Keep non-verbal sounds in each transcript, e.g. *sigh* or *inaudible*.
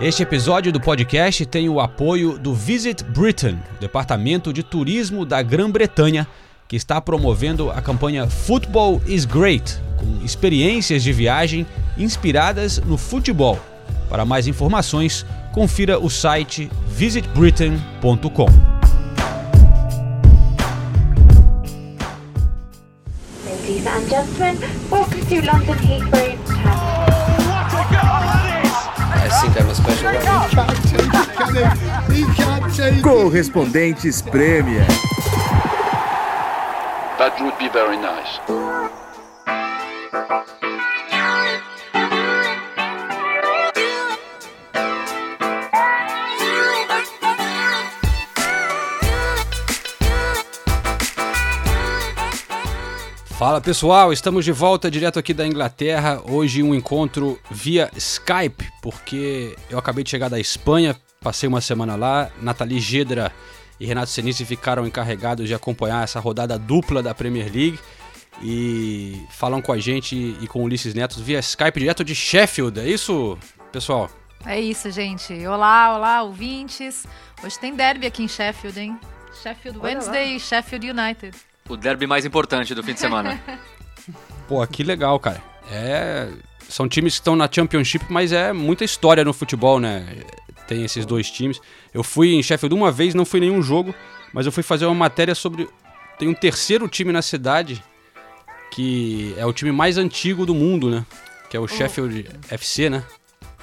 Este episódio do podcast tem o apoio do Visit Britain, departamento de turismo da Grã-Bretanha, que está promovendo a campanha Football is Great, com experiências de viagem inspiradas no futebol. Para mais informações, confira o site visitbritain.com. Ladies and gentlemen, welcome to London Heathrow think I'm a special one. Correspondentes Premier. That would be very nice. Fala pessoal, estamos de volta direto aqui da Inglaterra. Hoje um encontro via Skype, porque eu acabei de chegar da Espanha, passei uma semana lá. Nathalie Gedra e Renato Senise ficaram encarregados de acompanhar essa rodada dupla da Premier League e falam com a gente e com o Ulisses Neto via Skype direto de Sheffield. É isso, pessoal? É isso, gente. Olá, olá, ouvintes. Hoje tem derby aqui em Sheffield, hein? Sheffield Wednesday e Sheffield United. O derby mais importante do fim de semana. *laughs* Pô, que legal, cara. É, são times que estão na Championship, mas é muita história no futebol, né? Tem esses dois times. Eu fui em Sheffield uma vez, não fui em nenhum jogo, mas eu fui fazer uma matéria sobre. Tem um terceiro time na cidade que é o time mais antigo do mundo, né? Que é o Sheffield FC, né?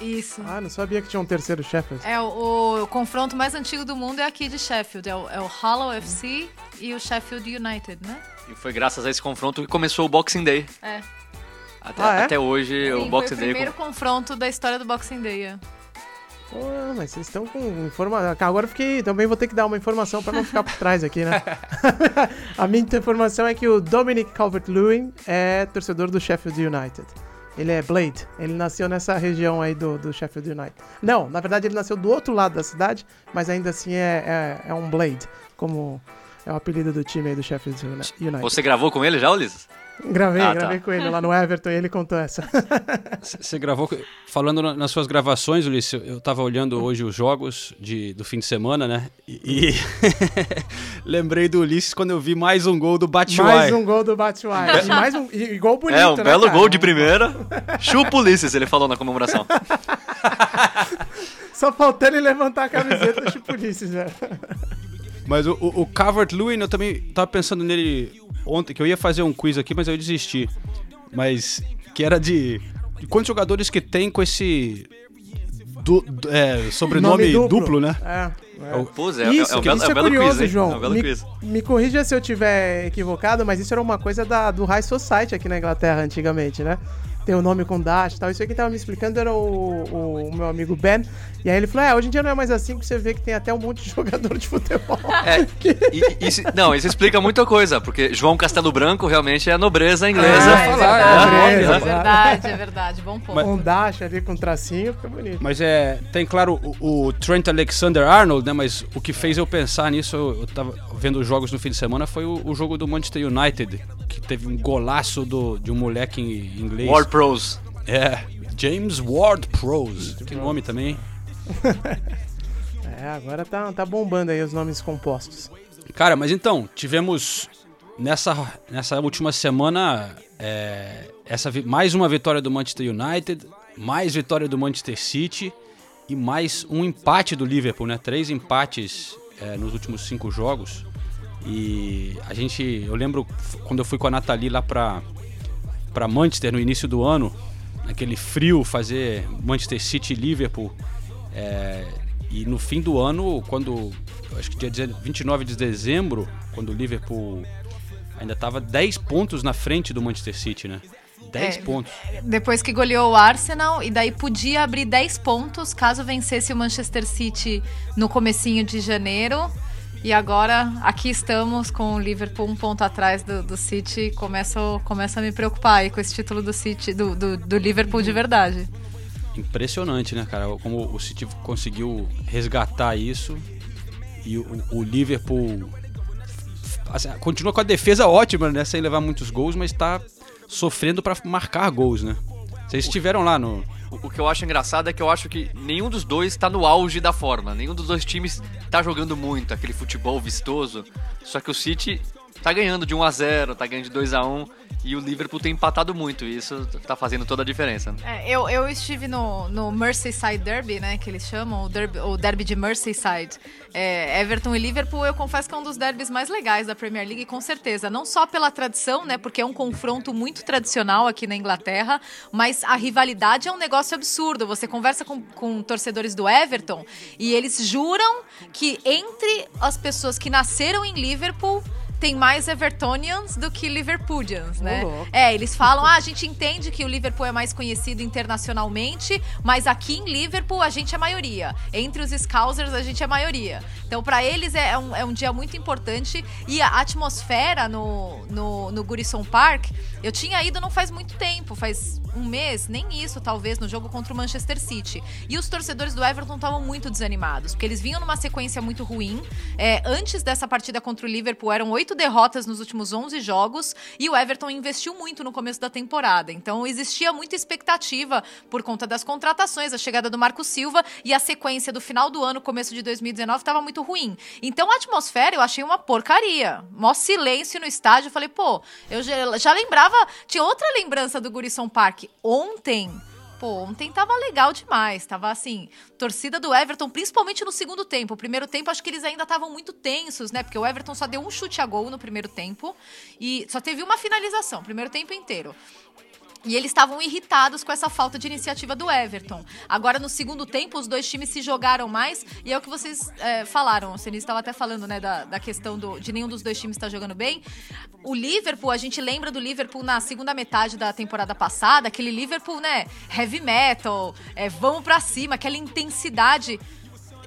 Isso. Ah, não sabia que tinha um terceiro Sheffield. É, o, o confronto mais antigo do mundo é aqui de Sheffield. É o, é o Hollow FC e o Sheffield United, né? e foi graças a esse confronto que começou o Boxing Day. É. Até, Ah, é? até hoje, o Sim, Boxing foi o Day. primeiro confronto da história do Boxing Day. é. Pô, mas vocês estão com informação. Agora eu fiquei. Também vou ter que dar uma informação pra não ficar por trás aqui, né? *laughs* *laughs* a minha informação é que o Dominic Calvert-Lewin é torcedor do Sheffield United. Ele é Blade. Ele nasceu nessa região aí do, do Sheffield United. Não, na verdade ele nasceu do outro lado da cidade, mas ainda assim é, é, é um Blade, como é o apelido do time aí do Sheffield Uni- United. Você gravou com ele já, Ulisses? Gravei, Ah, tá. gravei com ele lá no Everton e ele contou essa. Você gravou, falando na- nas suas gravações, Ulisses, eu- eu tava olhando hoje os jogos de, do fim de semana, né? E, e *laughs* lembrei do Ulisses quando eu vi mais um gol do Batshuayi. mais um gol do Batshuayi. E mais um e, gol bonito, é, um né, belo cara? gol de primeira. Chupa Ulisses, ele falou na comemoração. *laughs* Só faltando ele levantar a camiseta do Chipulices, né? Mas o, o, o Calvert-Lewin, eu também tava pensando nele ontem, que eu ia fazer um quiz aqui, mas eu desisti. Mas que era de, de quantos jogadores que tem com esse du- du- é, sobrenome Nome duplo. né? É. é. Pô, Zé, é, Isso, é um que belo, isso é é, um belo curioso, quiz? João. É me, quiz. me corrija se eu tiver equivocado, mas isso era uma coisa da, do High Society aqui na Inglaterra antigamente, né? Tem o nome com dash e tal. Isso aí quem tava me explicando era o, o- o meu amigo Ben. E aí ele falou: é, hoje em dia não é mais assim que você vê que tem até um monte de *laughs* jogador de futebol. É, e- e- isso- não, isso explica muita coisa, porque João Castelo Branco realmente é a nobreza inglesa. Ah, É falar, verdade, é, é é. verdade, é verdade. Bom ponto. um dash ali com tracinho, fica bonito. Mas é. Tem, claro, o, o Trent Alexander Arnold, né? Mas o que fez eu pensar nisso, eu, eu tava vendo os jogos no fim de semana, foi o, o jogo do Manchester United, que teve um golaço do, de um moleque em inglês. War Pros. É. James Ward Prose. Que nome também. *laughs* É, agora tá, tá bombando aí os nomes compostos. Cara, mas então, tivemos nessa, nessa última semana é, essa, vi- mais uma vitória do Manchester United, mais vitória do Manchester City e mais um empate do Liverpool, né? Três empates é, nos últimos cinco jogos. E a gente, eu lembro quando eu fui com a Nathalie lá pra, pra Manchester no início do ano, aquele frio, fazer Manchester City e Liverpool. É, e no fim do ano, quando. Acho que dia 19 29 de dezembro, quando o Liverpool ainda estava 10 pontos na frente do Manchester City, né? 10 É. pontos. Depois que goleou o Arsenal, e daí podia abrir 10 pontos caso vencesse o Manchester City no comecinho de janeiro. E agora aqui estamos com o Liverpool um ponto atrás do, do City. Começo, começa a me preocupar aí com esse título do City, do, do, do Liverpool de verdade. Impressionante, né, cara? Como o City conseguiu resgatar isso. E o, o Liverpool assim, continua com a defesa ótima, né? Sem levar muitos gols, mas tá sofrendo para marcar gols, né? Vocês estiveram lá no. O, que eu acho engraçado é que eu acho que nenhum dos dois tá no auge da forma. Nenhum dos dois times tá jogando muito, aquele futebol vistoso. Só que o City tá ganhando de 1 a 0 tá ganhando de 2 a 1 e o Liverpool tem empatado muito, e isso tá fazendo toda a diferença. né? É, eu, eu estive no, no Merseyside Derby, né, que eles chamam, o derby, o derby de Merseyside. É, Everton e Liverpool, eu confesso que é um dos derbys mais legais da Premier League, com certeza. Não só pela tradição, né, porque é um confronto muito tradicional aqui na Inglaterra, mas a rivalidade é um negócio absurdo. Você conversa com, com torcedores do Everton e eles juram que entre as pessoas que nasceram em Liverpool tem mais Evertonians do que Liverpoolians, né? É, eles falam, ah, a gente entende que o Liverpool é mais conhecido internacionalmente, mas aqui em Liverpool a gente é maioria. Entre os Scousers a gente é maioria. Então, pra eles é um, é um dia muito importante e a atmosfera no, no, no Goodison Park, eu tinha ido não faz muito tempo, faz um mês, nem isso, talvez, no jogo contra o Manchester City. E os torcedores do Everton estavam muito desanimados, porque eles vinham numa sequência muito ruim. É, antes dessa partida contra o Liverpool, eram oito derrotas nos últimos 11 jogos, e o Everton investiu muito no começo da temporada. Então, existia muita expectativa por conta das contratações, a chegada do Marco Silva e a sequência do final do ano, começo de 2019, estava muito ruim. Então, a atmosfera eu achei uma porcaria. Mó silêncio no estádio. Eu falei, pô, eu já, já lembrava, tinha outra lembrança do Gurison Park. Ontem. Pô, ontem tava legal demais. Tava assim, torcida do Everton, principalmente no segundo tempo. O primeiro tempo, acho que eles ainda estavam muito tensos, né? Porque o Everton só deu um chute a gol no primeiro tempo e só teve uma finalização, primeiro tempo inteiro. E eles estavam irritados com essa falta de iniciativa do Everton. Agora, no segundo tempo, os dois times se jogaram mais. E é o que vocês é, falaram. O Sinistro estava até falando, né, da, da questão do, de nenhum dos dois times estar jogando bem. O Liverpool, a gente lembra do Liverpool na segunda metade da temporada passada. Aquele Liverpool, né, heavy metal, é, vamos pra cima, aquela intensidade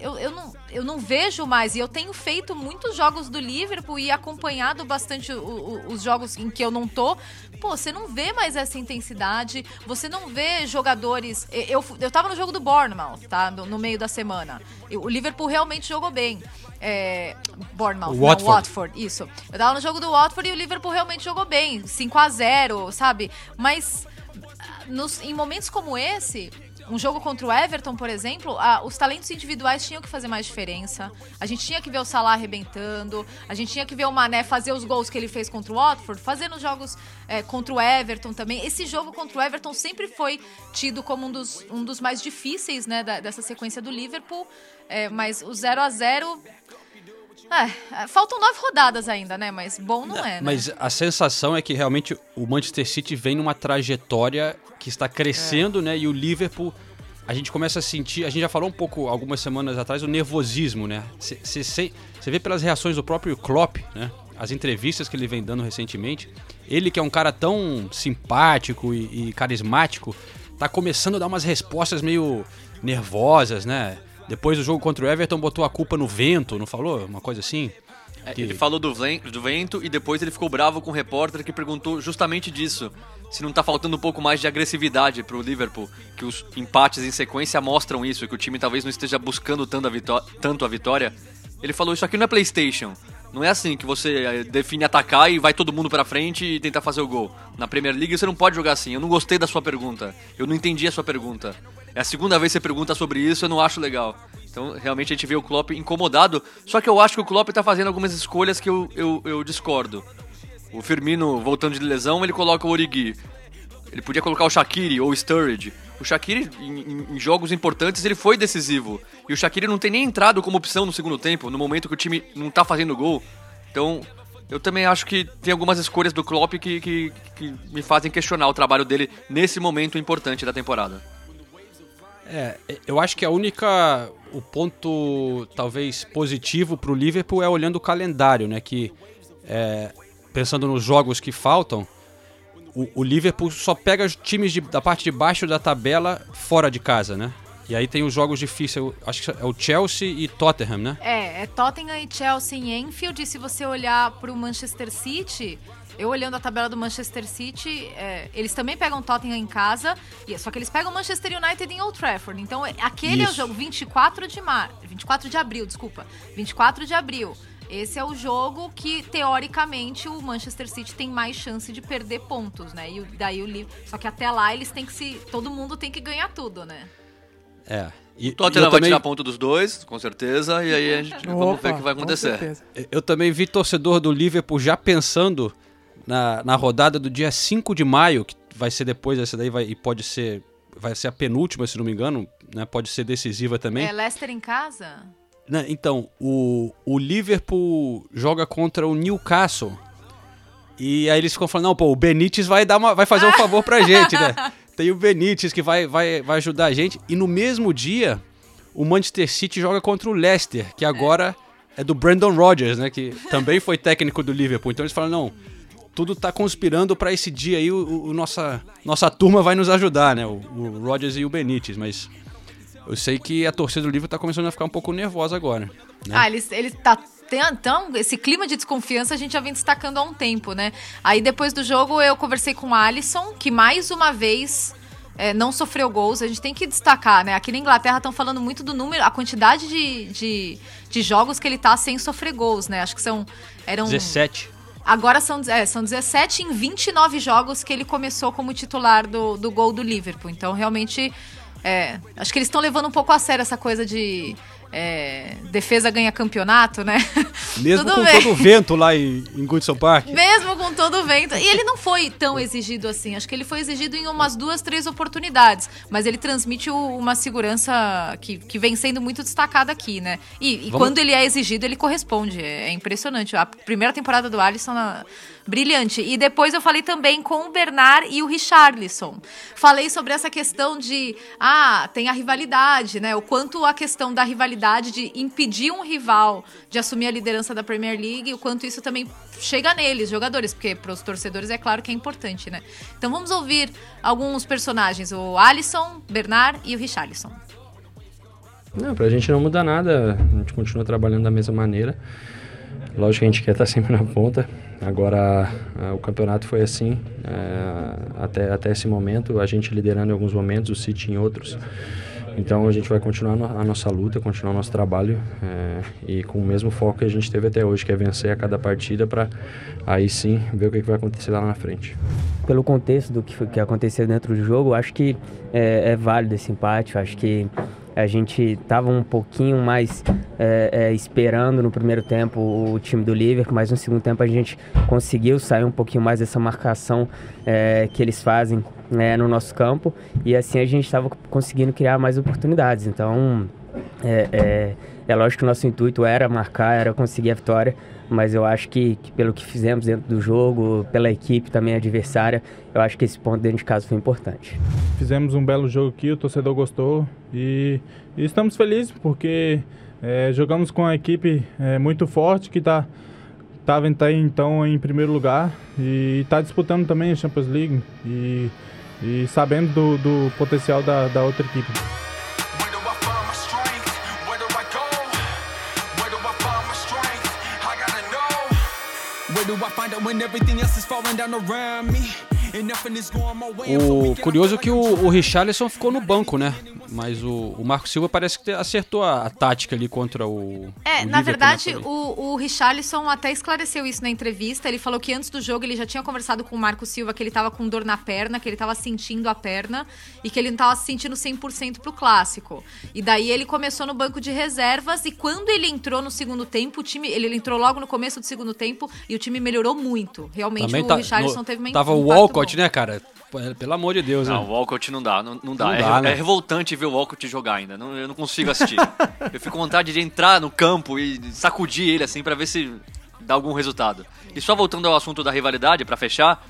eu, eu, não, eu não vejo mais. E eu tenho feito muitos jogos do Liverpool e acompanhado bastante o- o- os jogos em que eu não tô. Pô, você não vê mais essa intensidade. Você não vê jogadores. e- Eu, eu tava no jogo do Bournemouth, tá? No, no meio da semana. E O Liverpool realmente jogou bem. É, Bournemouth, O não, Watford. Watford, isso. Eu tava no jogo do Watford e o Liverpool realmente jogou bem. 5 a 0 sabe? Mas nos- em momentos como esse, um jogo contra o Everton, por exemplo, ah, os talentos individuais tinham que fazer mais diferença. A gente tinha que ver o Salah arrebentando, a gente tinha que ver o Mané fazer os gols que ele fez contra o Watford, fazer nos jogos eh, contra o Everton também. Esse jogo contra o Everton sempre foi tido como um dos, um dos mais difíceis né, da- dessa sequência do Liverpool, Eh, mas o 0 a 0 é, é, faltam nove rodadas ainda, né? Mas bom não é, né? Mas a sensação é que realmente o Manchester City vem numa trajetória que está crescendo, né? E o Liverpool, a gente começa a sentir, a gente já falou um pouco algumas semanas atrás, o nervosismo, né? Você vê pelas reações do próprio Klopp, né? As entrevistas que ele vem dando recentemente. Ele que é um cara tão simpático e, e carismático, tá começando a dar umas respostas meio nervosas, né? Depois do jogo contra o Everton, botou a culpa no vento, não falou? Uma coisa assim? É, Que- Ele falou do, do vento e depois ele ficou bravo com o repórter que perguntou justamente disso. Se não tá faltando um pouco mais de agressividade pro Liverpool, que os empates em sequência mostram isso, que o time talvez não esteja buscando tanto a, tanto a vitória. Ele falou, isso aqui não é Playstation. Não é assim que você eh, define atacar e vai todo mundo pra frente e tentar fazer o gol. Na Premier League você não pode jogar assim. Eu não gostei da sua pergunta. Eu não entendi a sua pergunta. É a segunda vez que você pergunta sobre isso, eu não acho legal. Então, realmente a gente vê o Klopp incomodado. Só que eu acho que o Klopp tá fazendo algumas escolhas que eu, eu, eu discordo. O Firmino, voltando de lesão, ele coloca o Origi. Ele podia colocar o Shaqiri ou o Sturridge. O Shaqiri, em, em- jogos importantes, ele foi decisivo. E o Shaqiri não tem nem entrado como opção no segundo tempo, no momento que o time não tá fazendo gol. Então, eu também acho que tem algumas escolhas do Klopp que, que, que me fazem questionar o trabalho dele nesse momento importante da temporada. É, eu acho que a única. O ponto talvez positivo pro Liverpool é olhando o calendário, né? Que é, pensando nos jogos que faltam, o, o Liverpool só pega os times de- da parte de baixo da tabela fora de casa, né? E aí tem os jogos difíceis, acho que é o Chelsea e Tottenham, né? É, é Tottenham e Chelsea em Enfield. E se você olhar pro Manchester City, eu olhando a tabela do Manchester City, é, eles também pegam Tottenham em casa, e- só que eles pegam Manchester United em Old Trafford. Então, é- aquele é o Isso. jogo 24 de mar, 24 de abril, desculpa. 24 de abril. Esse é o jogo que, teoricamente, o Manchester City tem mais chance de perder pontos, né? E daí o Liverpool. Só que até lá eles têm que se. Todo mundo tem que ganhar tudo, né? É. E, O Tottenham vai também- tirar ponto dos dois, com certeza, e aí a gente vamos ver o que vai com acontecer. certeza. Eu também vi torcedor do Liverpool já pensando na, na rodada do dia 5 de maio, que vai ser depois dessa daí, vai, e pode ser. Vai ser a penúltima, se não me engano, né? Pode ser decisiva também. É Leicester em casa? Né, Então, o, o Liverpool joga contra o Newcastle. E aí eles ficam falando, não, pô, o Benítez vai, dar uma, vai fazer um favor pra gente, né? *laughs* Tem o Benítez que vai, vai, vai ajudar a gente. E no mesmo dia, o Manchester City joga contra o Leicester, que agora é do Brandon Rodgers, né? Que também foi técnico do Liverpool. Então eles falam, não, tudo tá conspirando pra esse dia aí, o, o nossa, nossa turma vai nos ajudar, né? O, o Rodgers e o Benítez, mas... Eu sei que a torcida do Liverpool tá começando a ficar um pouco nervosa agora. né? Ah, ele, ele tá. Então, esse clima de desconfiança a gente já vem destacando há um tempo, né? Aí depois do jogo eu conversei com o Alisson, que mais uma vez é, não sofreu gols. A gente tem que destacar, né? Aqui na Inglaterra estão falando muito do número, a quantidade de, de, de jogos que ele tá sem sofrer gols, né? Acho que são. Eram, 17. Agora são, é, são 17 em 29 jogos que ele começou como titular do, do gol do Liverpool. Então, realmente, é, acho que eles estão levando um pouco a sério essa coisa de é, defesa ganha campeonato, né? *laughs* Mesmo Tudo com bem. todo o vento lá em, em Goodson Park. Mesmo com todo o vento. E ele não foi tão exigido assim. Acho que ele foi exigido em umas duas, três oportunidades. Mas ele transmite o- uma segurança que, que vem sendo muito destacada aqui, né? E, e quando ele é exigido, ele corresponde. É, é impressionante. A primeira temporada do Alisson, na- brilhante. E depois eu falei também com o Bernard e o Richarlison. Falei sobre essa questão de, ah, tem a rivalidade, né? O quanto a questão da rivalidade de impedir um rival de assumir a liderança da Premier League, o quanto isso também chega neles, jogadores, porque para os torcedores é claro que é importante, né? Então vamos ouvir alguns personagens, o Alisson, Bernard e o Richarlison. Não, pra gente não muda nada, a gente continua trabalhando da mesma maneira. Lógico que a gente quer estar sempre na ponta. Agora, o campeonato foi assim, eh, até, até esse momento, a gente liderando em alguns momentos, o City em outros. Então a gente vai continuar a nossa luta, continuar o nosso trabalho eh, e com o mesmo foco que a gente teve até hoje, que é vencer a cada partida para aí sim ver o que vai acontecer lá na frente. pelo contexto do que, que aconteceu dentro do jogo, acho que é, é válido esse empate. Acho que a gente estava um pouquinho mais é, é, esperando no primeiro tempo o time do Liverpool, mas no segundo tempo a gente conseguiu sair um pouquinho mais dessa marcação é, que eles fazem né, no nosso campo e assim a gente estava conseguindo criar mais oportunidades. Então é, é, é lógico que o nosso intuito era marcar, era conseguir a vitória, mas eu acho que, que pelo que fizemos dentro do jogo, pela equipe também adversária, eu acho que esse ponto dentro de casa foi importante. Fizemos um belo jogo aqui, o torcedor gostou e, e estamos felizes porque eh, jogamos com uma equipe eh, muito forte que está estava então em primeiro lugar e está disputando também a Champions League e, e sabendo do, do potencial da, da outra equipe. Where do I find it when everything else is falling down around me? O curioso é que o, o Richarlison ficou no banco, né? Mas o, o Marco Silva parece que acertou a, a tática ali contra o. É, o na verdade, o, o Richarlison até esclareceu isso na entrevista. Ele falou que antes do jogo ele já tinha conversado com o Marco Silva que ele tava com dor na perna, que ele tava sentindo a perna e que ele não tava se sentindo 100% pro clássico. E daí ele começou no banco de reservas e quando ele entrou no segundo tempo, o time, ele, entrou logo no começo do segundo tempo e o time melhorou muito. Realmente Também o tá- Richarlison no- teve uma Tava um o impacto Walcott, né, cara? Pelo amor de Deus, Não, né? o Walcott não dá, não, não dá. Não é, dá, né? é revoltante ver o Walcott jogar ainda. Não, eu não consigo assistir. *laughs* eu fico com vontade de entrar no campo e sacudir ele assim pra ver se dá algum resultado. E só voltando ao assunto da rivalidade, pra fechar,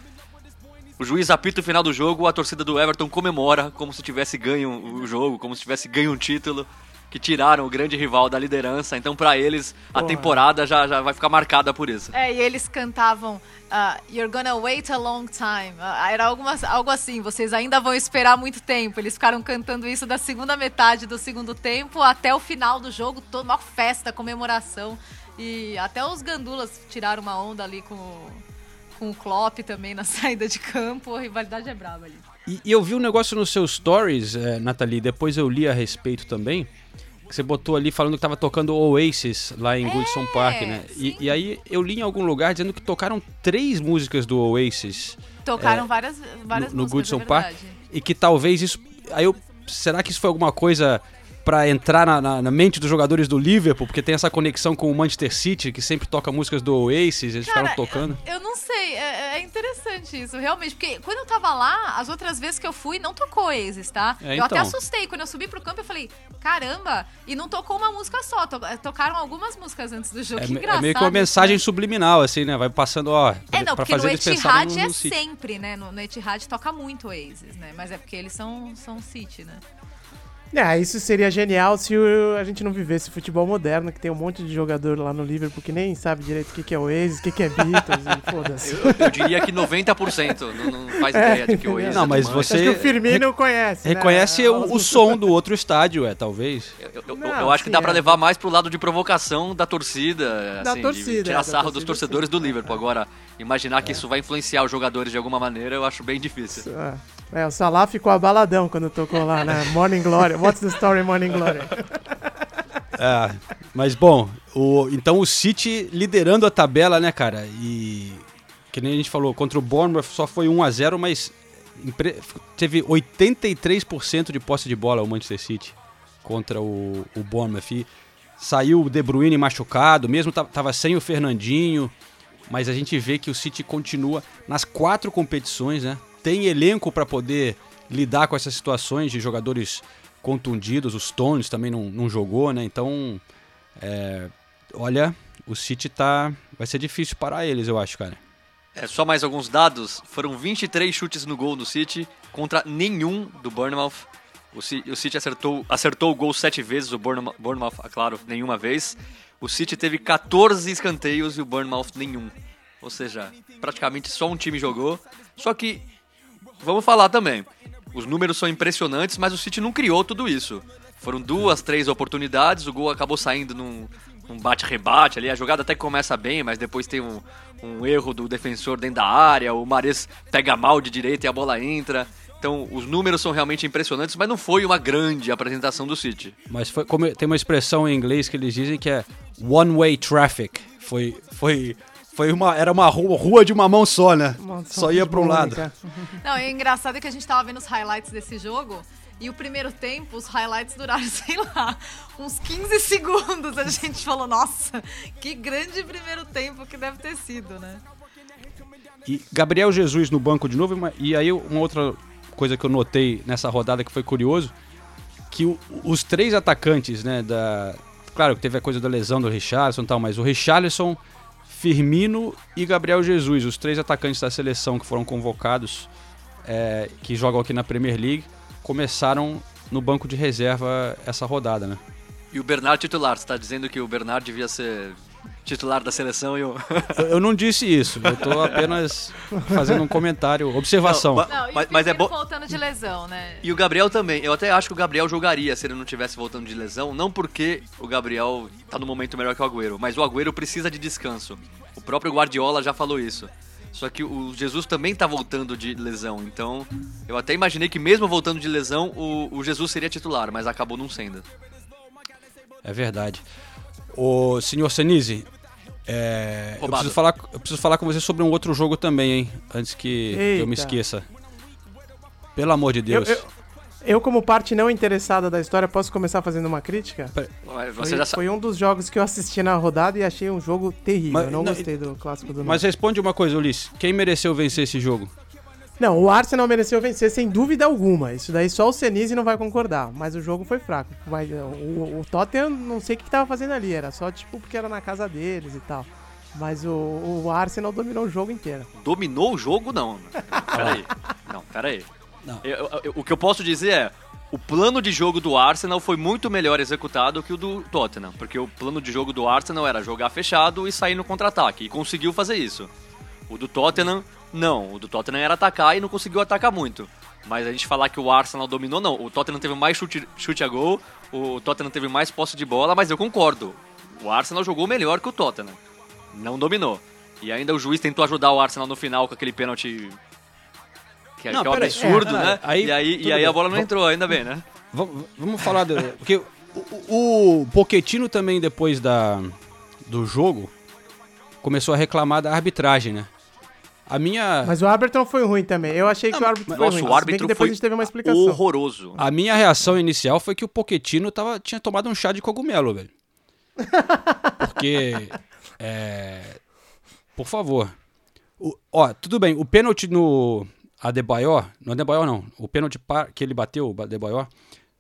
o juiz apita o final do jogo, a torcida do Everton comemora como se tivesse ganho o jogo, como se tivesse ganho um título, que tiraram o grande rival da liderança. Então pra eles a Porra. temporada já, já vai ficar marcada por isso. É, e eles cantavam ah, You're gonna wait a long time. Ah, era algumas, algo assim, vocês ainda vão esperar muito tempo. Eles ficaram cantando isso da segunda metade do segundo tempo até o final do jogo, toda uma festa, comemoração. E até os gandulas tiraram uma onda ali com, o- com o Klopp também na *laughs* saída de campo. A rivalidade é brava ali. E, e eu vi um negócio nos seus stories, é, Nathalie, depois eu li a respeito também. Que você botou ali falando que tava tocando Oasis lá em Goodson Park, né? E, e aí eu li em algum lugar dizendo que tocaram três músicas do Oasis Tocaram É, várias, várias no, no músicas, Goodson é Park e que talvez isso. Aí eu. Será que isso foi alguma coisa pra entrar na, na- na mente dos jogadores do Liverpool? Porque tem essa conexão com o Manchester City, que sempre toca músicas do Oasis, eles Cara, ficaram tocando. Eu não sei, é, é interessante isso, realmente. Porque quando eu tava lá, as outras vezes que eu fui, não tocou Oasis, tá? É, Eu até então. assustei. Quando eu subi pro campo, eu falei, caramba! E não tocou uma música só, to- eh, tocaram algumas músicas antes do jogo. É, que é engraçado. meio que uma isso, mensagem né? subliminal, assim, né? Vai passando, ó, É, pra, não, pra porque fazer no eles pensarem no, é no City. sempre, né? No, no Etihad toca muito Oasis, né? Mas é porque eles são, são City, né? É, isso seria genial se o- a gente não vivesse futebol moderno, que tem um monte de jogador lá no Liverpool que nem sabe direito o que, que é Oasis, o que, que é Beatles, e foda-se. Eu, eu diria que 90% não, não faz É, ideia de que o Oasis Não, é do mas você Acho que o Firmino conhece, né? reconhece o, o som do outro estádio, é, talvez. Eu, eu- Não, eu acho que dá pra é. levar mais pro lado de provocação da torcida, Da assim, torcida, de é, tirar sarro dos torcida, torcedores sim. do Liverpool. Agora, imaginar que isso vai influenciar os jogadores de alguma maneira, eu acho bem difícil. É, o Salah ficou abaladão quando tocou lá, né? Morning Glory. What's the story, Morning *laughs* Glory? É, mas bom, o, então o City liderando a tabela, né, cara? E que nem a gente falou, contra o Bournemouth só foi 1 a 0 mas teve 83% de posse de bola o Manchester City contra o, o Bournemouth. E saiu o De Bruyne machucado, mesmo ta- tava sem o Fernandinho, mas a gente vê que o City continua nas quatro competições, né? Tem elenco para poder lidar com essas situações de jogadores contundidos, o Stones também não, não jogou, né? Então, é, olha, o City tá. Vai ser difícil parar eles, eu acho, cara. É, só mais alguns dados. Foram 23 chutes no gol do City contra nenhum do Bournemouth. O Ci- o City acertou, acertou o gol sete vezes, o Bournemouth, é claro, nenhuma vez. O City teve 14 escanteios e o Bournemouth nenhum. Ou seja, praticamente só um time jogou. Só que, vamos falar também, os números são impressionantes, mas o City não criou tudo isso. Foram duas, três oportunidades, o gol acabou saindo num, num bate-rebate ali. A jogada até começa bem, mas depois tem um, um erro do defensor dentro da área. O Mares pega mal de direita e a bola entra. Então, os números são realmente impressionantes, mas não foi uma grande apresentação do City. Mas foi, como, tem uma expressão em inglês que eles dizem que é one-way traffic. Foi. foi foi uma, era uma rua, rua de uma mão só, né? Só ia para um lado. *laughs* Não, e o engraçado é que a gente tava vendo os highlights desse jogo. E o primeiro tempo, os highlights duraram, *laughs* sei lá, uns 15 segundos. A gente falou, nossa, que grande primeiro tempo que deve ter sido, né? E Gabriel Jesus no banco de novo. E aí uma outra coisa que eu notei nessa rodada que foi curioso, que o- os três atacantes, né, da... Claro que teve a coisa da lesão do Richarlison e tal, mas o Richarlison, Firmino e Gabriel Jesus, os três atacantes da seleção que foram convocados, é, que jogam aqui na Premier League, começaram no banco de reserva essa rodada, né? E o Bernard titular. Você tá dizendo que o Bernard devia ser titular da seleção e o... Eu, eu não disse isso, eu tô *laughs* apenas fazendo um comentário, observação. Não, Não, e mas- o mas é bom- voltando de lesão, né? E o Gabriel também. Eu até acho que o Gabriel jogaria se ele não tivesse voltando de lesão. Não porque o Gabriel tá no momento melhor que o Agüero, mas o Agüero precisa de descanso. O próprio Guardiola já falou isso. Só que o Jesus também tá voltando de lesão. Então, eu até imaginei que mesmo voltando de lesão, o, o Jesus seria titular, mas acabou não sendo. É verdade. O senhor Senise, é, eu, preciso falar, eu preciso falar com você sobre um outro jogo também, hein? Antes que eu me esqueça. Pelo amor de Eu, Deus. eu, eu, como parte não interessada da história, posso começar fazendo uma crítica? Você Foi, já sabe. foi um dos jogos que eu assisti na rodada e achei um jogo terrível. Mas- eu não não, gostei do clássico do Mas Norte. responde uma coisa, Ulisses. Quem mereceu vencer esse jogo? Não, o Arsenal mereceu vencer sem dúvida alguma. Isso daí só o Senise não vai concordar. Mas o jogo foi fraco. Mas, uh, o, o Tottenham, não sei o que, que tava fazendo ali. Era só tipo porque era na casa deles e tal. Mas o, o Arsenal dominou o jogo inteiro. Dominou o jogo, não. *laughs* Peraí. Não, peraí. Eu- eu- eu- o que eu posso dizer é. O plano de jogo do Arsenal foi muito melhor executado que o do Tottenham, porque o plano de jogo do Arsenal era jogar fechado e sair no contra-ataque, e conseguiu fazer isso. O do Tottenham, não. O do Tottenham era atacar e não conseguiu atacar muito. Mas a gente falar que o Arsenal dominou, não. O Tottenham teve mais chute, chute a gol, o Tottenham teve mais posse de bola, mas eu concordo. O Arsenal jogou melhor que o Tottenham. Não dominou. E ainda o juiz tentou ajudar o Arsenal no final com aquele pênalti que é, Não, que é um absurdo, É, né? aí, e aí, e aí a bola não entrou, ainda bem, né? Vamos, vamos falar do. Porque O, o Pochettino também, depois da, do jogo, começou a reclamar da arbitragem, né? A minha, Mas o árbitro não foi ruim também. Eu achei que o árbitro foi Nossa, ruim. o se bem árbitro que depois foi a gente teve uma explicação. horroroso. a minha reação inicial foi que o Pochettino tava, tinha tomado um chá de cogumelo, velho. *laughs* Porque. é, por favor. O- ó, tudo bem, o pênalti no Adebayor. No Adebayor não. O pênalti que ele bateu, o Adebayor,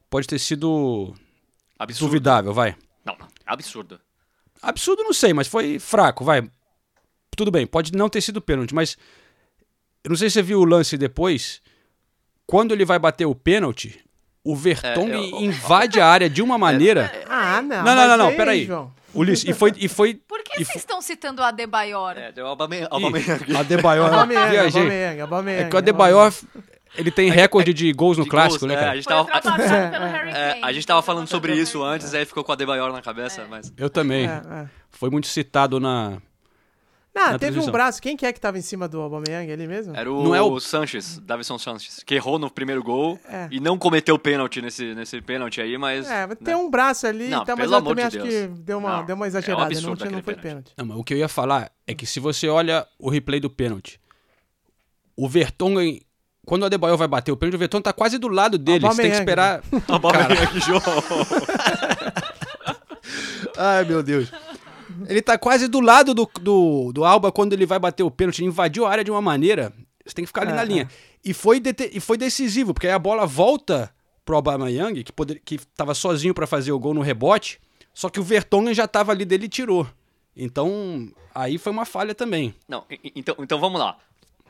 pode ter sido Absurdo. duvidável, vai. Não, não, absurdo. Absurdo, não sei, mas foi fraco, vai. Tudo bem, pode não ter sido pênalti, mas eu não sei se você viu o lance depois. Quando ele vai bater o pênalti, o Vertonghen eu- invade a área de uma maneira. Ah, não. Não, não, não, não, aí, peraí. João. Ulisses, e foi. E foi Por que e vocês estão citando o Adebayor? É, deu Aubameyang. Adebayor. *laughs* Aubameyang. Aubameyang, É que o Adebayor, ele tem recorde de gols no De clássico, gols, né, é, cara? a gente tava, *laughs* é, a gente tava falando sobre isso antes, aí ficou com a Adebayor na cabeça, mas... Eu também. É, é. Foi muito citado na. Não, teve um braço. Quem que é que tava em cima do Aubameyang ali mesmo? Era o, Não é o- Sanches, Davison Sanches, que errou no primeiro gol É. e não cometeu pênalti nesse, nesse pênalti aí, mas... É, mas né? tem um braço ali, Não, tá, mas pelo eu amor também de acho Deus. que deu uma, Não, deu uma é um exagerada, absurdo não, tinha- não foi pênalti. Não, mas o que eu ia falar é que se você olha o replay do pênalti, o Vertonghen. Quando o Adebayor vai bater o pênalti, o Vertonghen tá quase do lado dele. Você tem que esperar. *laughs* Aubameyang, João. *laughs* Ai, meu Deus. Ele tá quase do lado do, do, do Alba quando ele vai bater o pênalti. Invadiu a área de uma maneira. Você tem que ficar ali na linha. E foi, e foi decisivo, porque aí a bola volta pro Aubameyang, que, poder, que tava sozinho pra fazer o gol no rebote. Só que o Vertonghen já tava ali dele e tirou. Então, aí foi uma falha também. Não, então, então vamos lá.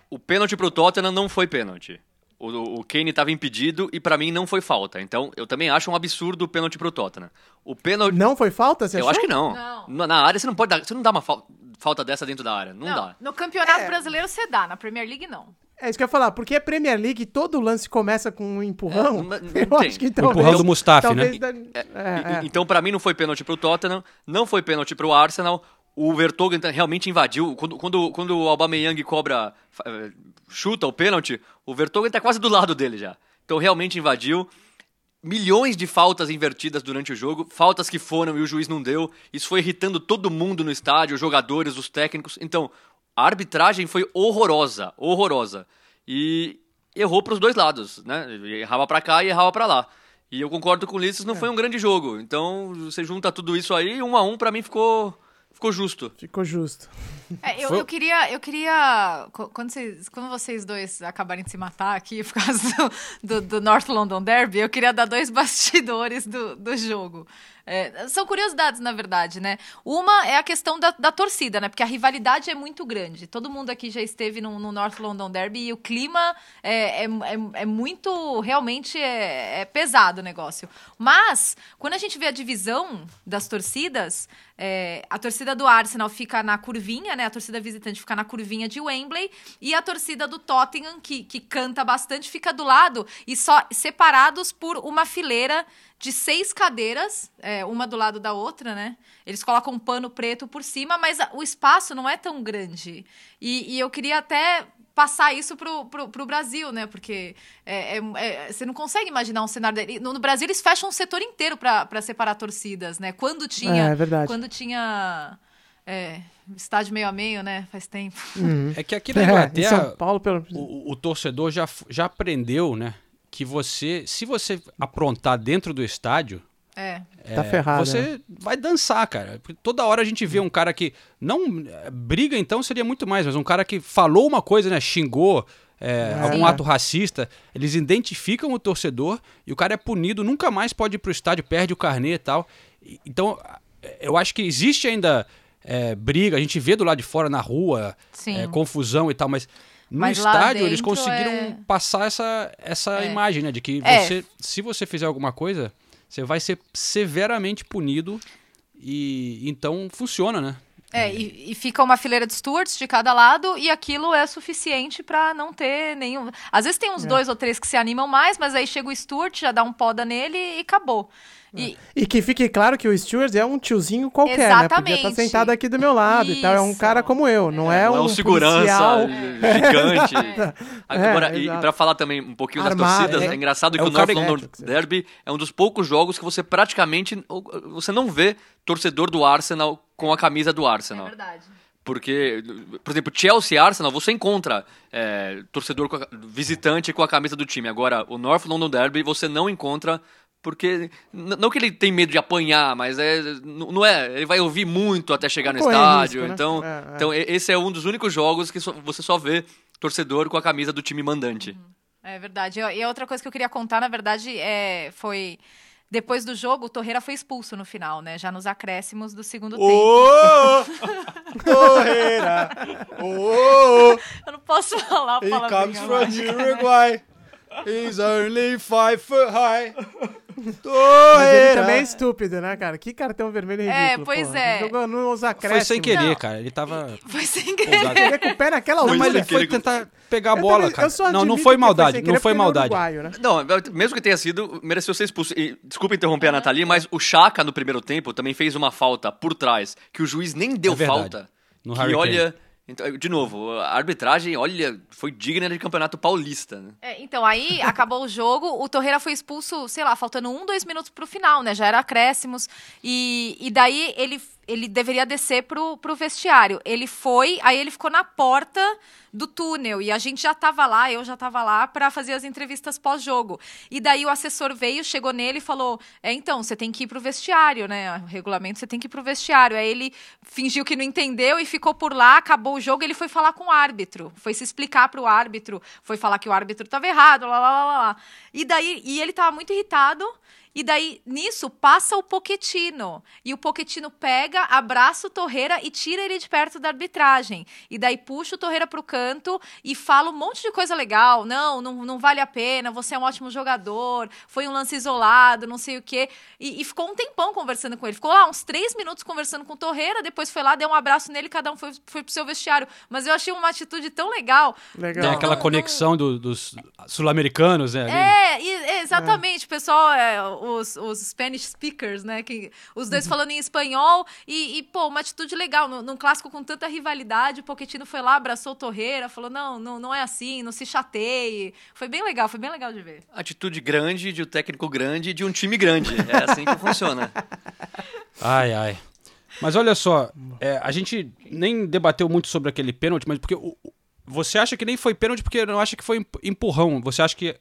O pênalti pro Tottenham não foi pênalti. O, o Kane estava impedido e pra mim não foi falta. Então eu também acho um absurdo o pênalti pro Tottenham. O pênalti. Não foi falta, você eu achou? acho que não. Não. Na, área você não pode dar. Você não dá uma fal- falta dessa dentro da área. Não, dá. No campeonato brasileiro você dá, na Premier League não. É isso que eu ia falar, porque é Premier League todo lance começa com um empurrão. É, não- *laughs* não eu tem. acho que O talvez, empurrão do Mustafi, né? da- é, é. e- Então, pra mim, não foi pênalti pro Tottenham, não foi pênalti pro Arsenal. O Vertonghen tá- realmente invadiu. Quando, quando, quando o Aubameyang cobra, eh, chuta o pênalti, o Vertonghen tá quase do lado dele já. Então, realmente invadiu. Milhões de faltas invertidas durante o jogo, faltas que foram e o juiz não deu. Isso foi irritando todo mundo no estádio, os jogadores, os técnicos. Então, a arbitragem foi horrorosa, horrorosa. E errou pros dois lados, né? Errava pra cá e errava pra lá. E eu concordo com o Ulisses, não foi um grande jogo. Então, você junta tudo isso aí, um a um, pra mim ficou, ficou justo. Ficou justo. É, eu, eu queria, eu queria quando vocês, quando vocês dois acabarem de se matar aqui por causa do, do, do North London Derby, eu queria dar dois bastidores do, do jogo. É, são curiosidades, na verdade, né? Uma é a questão da, da torcida, né? Porque a rivalidade é muito grande. Todo mundo aqui já esteve no, no North London Derby e o clima é, é, é, é muito, realmente é, é pesado o negócio. Mas, quando a gente vê a divisão das torcidas, é, a torcida do Arsenal fica na curvinha, né? A torcida visitante fica na curvinha de Wembley e a torcida do Tottenham, que, que canta bastante, fica do lado e só separados por uma fileira de seis cadeiras, é, uma do lado da outra, né? Eles colocam um pano preto por cima, mas o espaço não é tão grande. E, e eu queria até passar isso pro, pro, pro Brasil, né? Porque é, é- é- você não consegue imaginar um cenário... dele. No, no Brasil, eles fecham um setor inteiro para separar torcidas, né? Quando tinha... É, é verdade. Quando tinha... É, estádio meio a meio, né? Faz tempo. É que aqui *laughs* na É, em Inglaterra, São Paulo, pelo o, o torcedor já, já aprendeu, né? Que você, se você aprontar dentro do estádio, É. Tá é, ferrado, Você vai dançar, cara. Porque toda hora a gente vê um cara que. Não. eh, Briga então seria muito mais, mas um cara que falou uma coisa, né? Xingou. é, algum Sim. ato racista, eles identificam o torcedor e o cara é punido, nunca mais pode ir pro estádio, perde o carnê e tal. Então, eh, eu acho que existe ainda eh, briga, a gente vê do lado de fora na rua, confusão e tal, mas no Mas estádio eles conseguiram é- passar essa, essa É. imagem, né? De que É. você, se você fizer alguma coisa, você vai ser severamente punido e então funciona, né? É, e, e fica uma fileira de stewards de cada lado e aquilo é suficiente pra não ter nenhum. Às vezes tem uns É. dois ou três que se animam mais, mas aí chega o Stewart, já dá um poda nele e acabou. E, E que fique claro que o Stewart é um tiozinho qualquer, né? Podia estar Exatamente. sentado aqui do meu lado e tal. É um cara como eu, não é, Não é um um segurança policial. gigante. *laughs* Agora, É, e, pra falar também um pouquinho das Armado, torcidas, é. é, engraçado É que o o North cara London Derby é um dos poucos jogos que você praticamente você não vê torcedor do Arsenal com a camisa do Arsenal. É verdade. Porque, por exemplo, Chelsea e Arsenal, você encontra é, torcedor com a- visitante com a camisa do time. Agora, o North London Derby você não encontra porque não que ele tem medo de apanhar, mas é não é, ele vai ouvir muito até chegar no estádio. risco, né? Então, É, é. então esse é um dos únicos jogos que só- você só vê torcedor com a camisa do time mandante. É verdade. E outra coisa que eu queria contar, na verdade, é, foi. Depois do jogo, o Torreira foi expulso no final, né? Já nos acréscimos do segundo Ô! tempo. *laughs* Torreira! *laughs* Ô! Eu não posso falar a He comes from? Uruguay. He's only five foot high. *laughs* Mas ele também é estúpido, né, cara? Que cartão vermelho ridículo. É, pois porra. é. Jogou nos acréscimos. Foi sem querer, cara. Ele tava. Foi sem empolgado. Ele com o pé naquela Não, altura. mas ele foi tentar pegar a Eu bola, também- cara. Não, não foi maldade. Não querer foi é maldade. uruguaio, né? Não, mesmo que tenha sido, mereceu ser expulso. E, desculpa interromper a Nathalie, mas o Chaka no primeiro tempo também fez uma falta por trás, que o juiz nem deu É falta. No que Harry Kane. Então, de novo, a arbitragem, olha, foi digna de campeonato paulista. Né? É, então, aí *laughs* acabou o jogo, o Torreira foi expulso, sei lá, faltando um, dois minutos pro final, né? Já era acréscimos. E, e daí ele, ele deveria descer pro, pro vestiário. Ele foi, aí ele ficou na porta do túnel. E a gente já tava lá, eu já tava lá pra fazer as entrevistas pós-jogo. E daí o assessor veio, chegou nele e falou: É, então, você tem que ir pro vestiário, né? O regulamento você tem que ir pro vestiário. Aí ele fingiu que não entendeu e ficou por lá, acabou o jogo, ele foi falar com o árbitro. Foi se explicar pro árbitro, foi falar que o árbitro tava errado, lá, lá, lá, lá. E daí, e ele tava muito irritado. E daí, nisso, passa o Poquetino. E o Poquetino pega, abraça o Torreira e tira ele de perto da arbitragem. E daí puxa o Torreira pro canto e fala um monte de coisa legal. Não, não, não vale a pena, você é um ótimo jogador, foi um lance isolado, não sei o quê. E, e ficou um tempão conversando com ele. Ficou lá uns três minutos conversando com o Torreira, depois foi lá, deu um abraço nele, cada um foi, foi pro seu vestiário. Mas eu achei uma atitude tão legal. Tem aquela conexão do- dos sul-americanos, né? É, e- é, exatamente, pessoal, é, os, os Spanish speakers, né? Que, os dois falando em espanhol e, e, pô, uma atitude legal. Num, num clássico com tanta rivalidade, o Pochettino foi lá, abraçou o Torreira, falou: não, não, não é assim, não se chateie. Foi bem legal, foi bem legal de ver. Atitude grande de um técnico grande de um time grande. É assim que funciona. *laughs* Ai, ai. Mas olha só, é, a gente nem debateu muito sobre aquele pênalti, mas porque o- você acha que nem foi pênalti porque não acha que foi emp- empurrão. Você acha que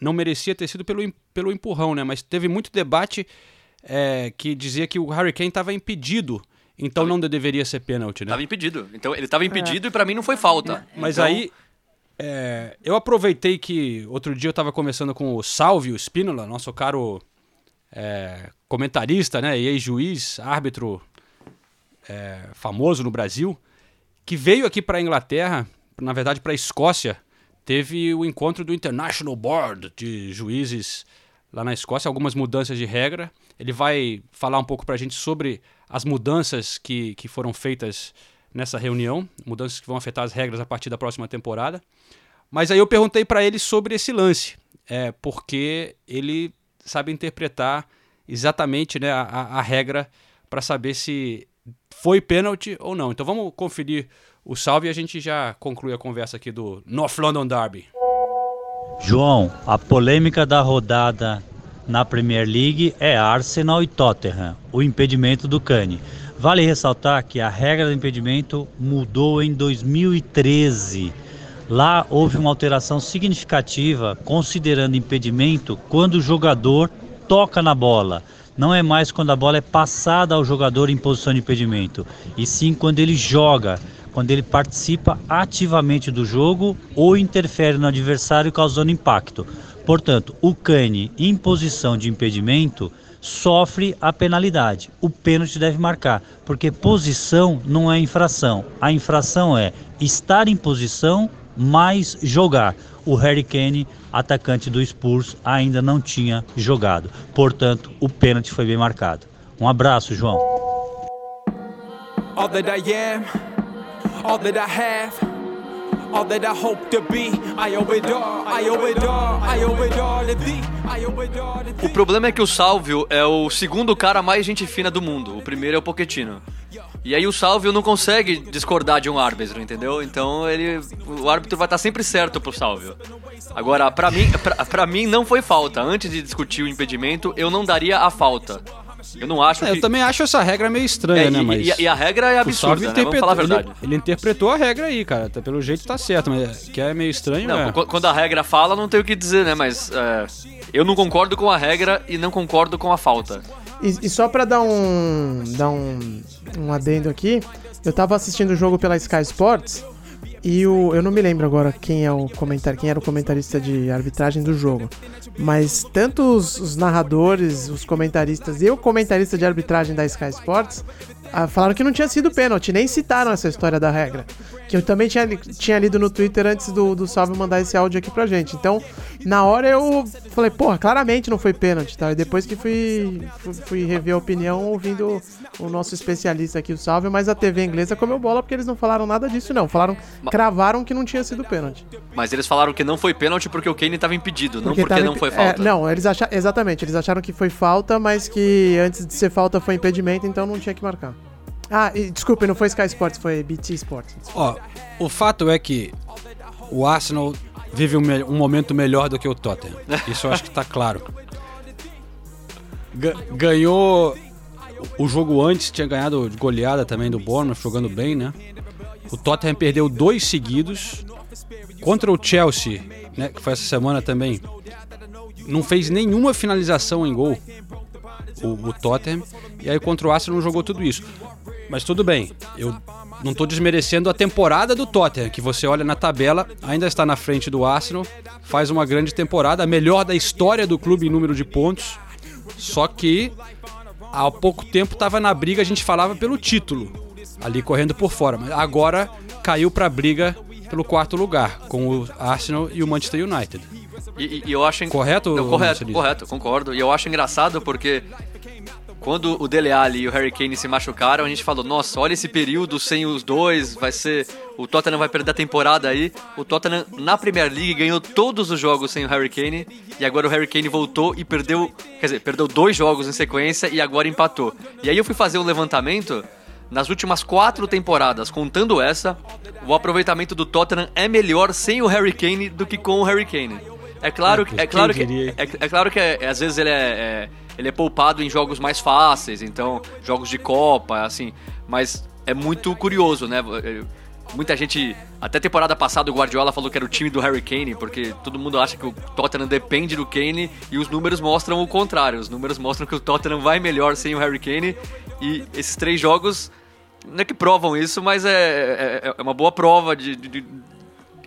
não merecia ter sido pelo, pelo empurrão, né? Mas teve muito debate é, que dizia que o Harry Kane estava impedido, então não deveria ser pênalti, né? Tava impedido. Então ele tava impedido e pra mim não foi falta. Mas Então, aí, é, eu aproveitei que outro dia eu estava conversando com o Salvio Spínola, nosso caro é, comentarista, né, e ex-juiz, árbitro é, famoso no Brasil, que veio aqui para a Inglaterra, na verdade para a Escócia, teve o encontro do International Board de juízes lá na Escócia, algumas mudanças de regra. Ele vai falar um pouco para a gente sobre as mudanças que, que foram feitas nessa reunião, mudanças que vão afetar as regras a partir da próxima temporada. Mas aí eu perguntei para ele sobre esse lance, é, porque ele sabe interpretar exatamente né, a, a- regra para saber se foi pênalti ou não. Então vamos conferir o salve e a gente já conclui a conversa aqui do North London Derby. João, a polêmica da rodada na Premier League é Arsenal e Tottenham, o impedimento do Cane. Vale ressaltar que a regra do impedimento mudou em 2013. Lá houve uma alteração significativa, considerando impedimento quando o jogador toca na bola. Não é mais quando a bola é passada ao jogador em posição de impedimento, e sim quando ele joga, quando ele participa ativamente do jogo ou interfere no adversário causando impacto. Portanto, o Cane em posição de impedimento sofre a penalidade. O pênalti deve marcar, porque posição não é infração. A infração é estar em posição mais jogar. O Harry Kane, atacante do Spurs, ainda não tinha jogado. Portanto, o pênalti foi bem marcado. Um abraço, João. all that I am, all that I have, all that I hope to be. I owe it all, I owe it all, I owe it all to thee. O problema é que o Salvio é o segundo cara mais gente fina do mundo. O primeiro é o Pochettino. E aí o Salvio não consegue discordar de um árbitro, entendeu? Então ele, o árbitro vai estar sempre certo pro Salvio. Agora, pra mim, pra mim não foi falta. Antes de discutir o impedimento, eu não daria a falta. Eu não acho É, que... eu também acho essa regra meio estranha, É, né? e- Mas e- e a regra é absurda, né? Vamos falar a verdade. Ele, ele interpretou a regra aí, cara. Tá- Pelo jeito tá certo, mas que é meio estranho, Não, é. qu- quando a regra fala, não tem o que dizer, né? Mas é, eu não concordo com a regra e não concordo com a falta. E, e só pra dar um, dar um, um adendo aqui, eu tava assistindo o jogo pela Sky Sports e o, eu não me lembro agora quem é o comentar, quem era o comentarista de arbitragem do jogo. Mas tanto os, os narradores, os comentaristas e o comentarista de arbitragem da Sky Sports ah, falaram que não tinha sido pênalti, nem citaram essa história da regra. Que eu também tinha, tinha lido no Twitter antes do, do Salve mandar esse áudio aqui pra gente. Então, na hora eu falei, porra, claramente não foi pênalti, tá? E depois que fui, fui, fui rever a opinião ouvindo o nosso especialista aqui, o Salve, mas a TV inglesa comeu bola porque eles não falaram nada disso, não. Falaram, cravaram que não tinha sido pênalti. Mas eles falaram que não foi pênalti porque o Kane estava impedido, não porque tava não impe- foi é, falta. não, eles acharam. Exatamente, eles acharam que foi falta, mas que antes de ser falta foi impedimento, então não tinha que marcar. Ah, e, desculpe, não foi Sky Sports, foi BT Sports. Ó, o fato é que o Arsenal vive um, um momento melhor do que o Tottenham. Isso eu acho que tá claro. Ga- ganhou o jogo antes, tinha ganhado de goleada também do Bournemouth, jogando bem, né? O Tottenham perdeu dois seguidos contra o Chelsea, né, que foi essa semana também. Não fez nenhuma finalização em gol o, o Tottenham. E aí contra o Arsenal não jogou tudo isso. Mas tudo bem, eu não tô desmerecendo a temporada do Tottenham, que você olha na tabela, ainda está na frente do Arsenal, faz uma grande temporada, a melhor da história do clube em número de pontos. Só que há pouco tempo estava na briga, a gente falava pelo título, ali correndo por fora, mas agora caiu para a briga pelo quarto lugar, com o Arsenal e o Manchester United. E, e- eu acho. Correto, Não, correto, correto, concordo. E eu acho engraçado porque quando o Dele Alli e o Harry Kane se machucaram, a gente falou: nossa, olha esse período sem os dois, vai ser. O Tottenham vai perder a temporada aí. O Tottenham na Premier League ganhou todos os jogos sem o Harry Kane. E agora o Harry Kane voltou e perdeu. Quer dizer, perdeu dois jogos em sequência e agora empatou. E aí eu fui fazer um levantamento. Nas últimas quatro temporadas, contando essa, o aproveitamento do Tottenham é melhor sem o Harry Kane do que com o Harry Kane. É claro, que- é claro que é, é claro que é- às vezes ele é, é- ele é poupado em jogos mais fáceis, então jogos de Copa, assim, mas é muito curioso, né? É, Muita gente, até temporada passada o Guardiola falou que era o time do Harry Kane, porque todo mundo acha que o Tottenham depende do Kane e os números mostram o contrário. Os números mostram que o Tottenham vai melhor sem o Harry Kane e esses três jogos não é que provam isso, mas é, é, é uma boa prova de, de- de-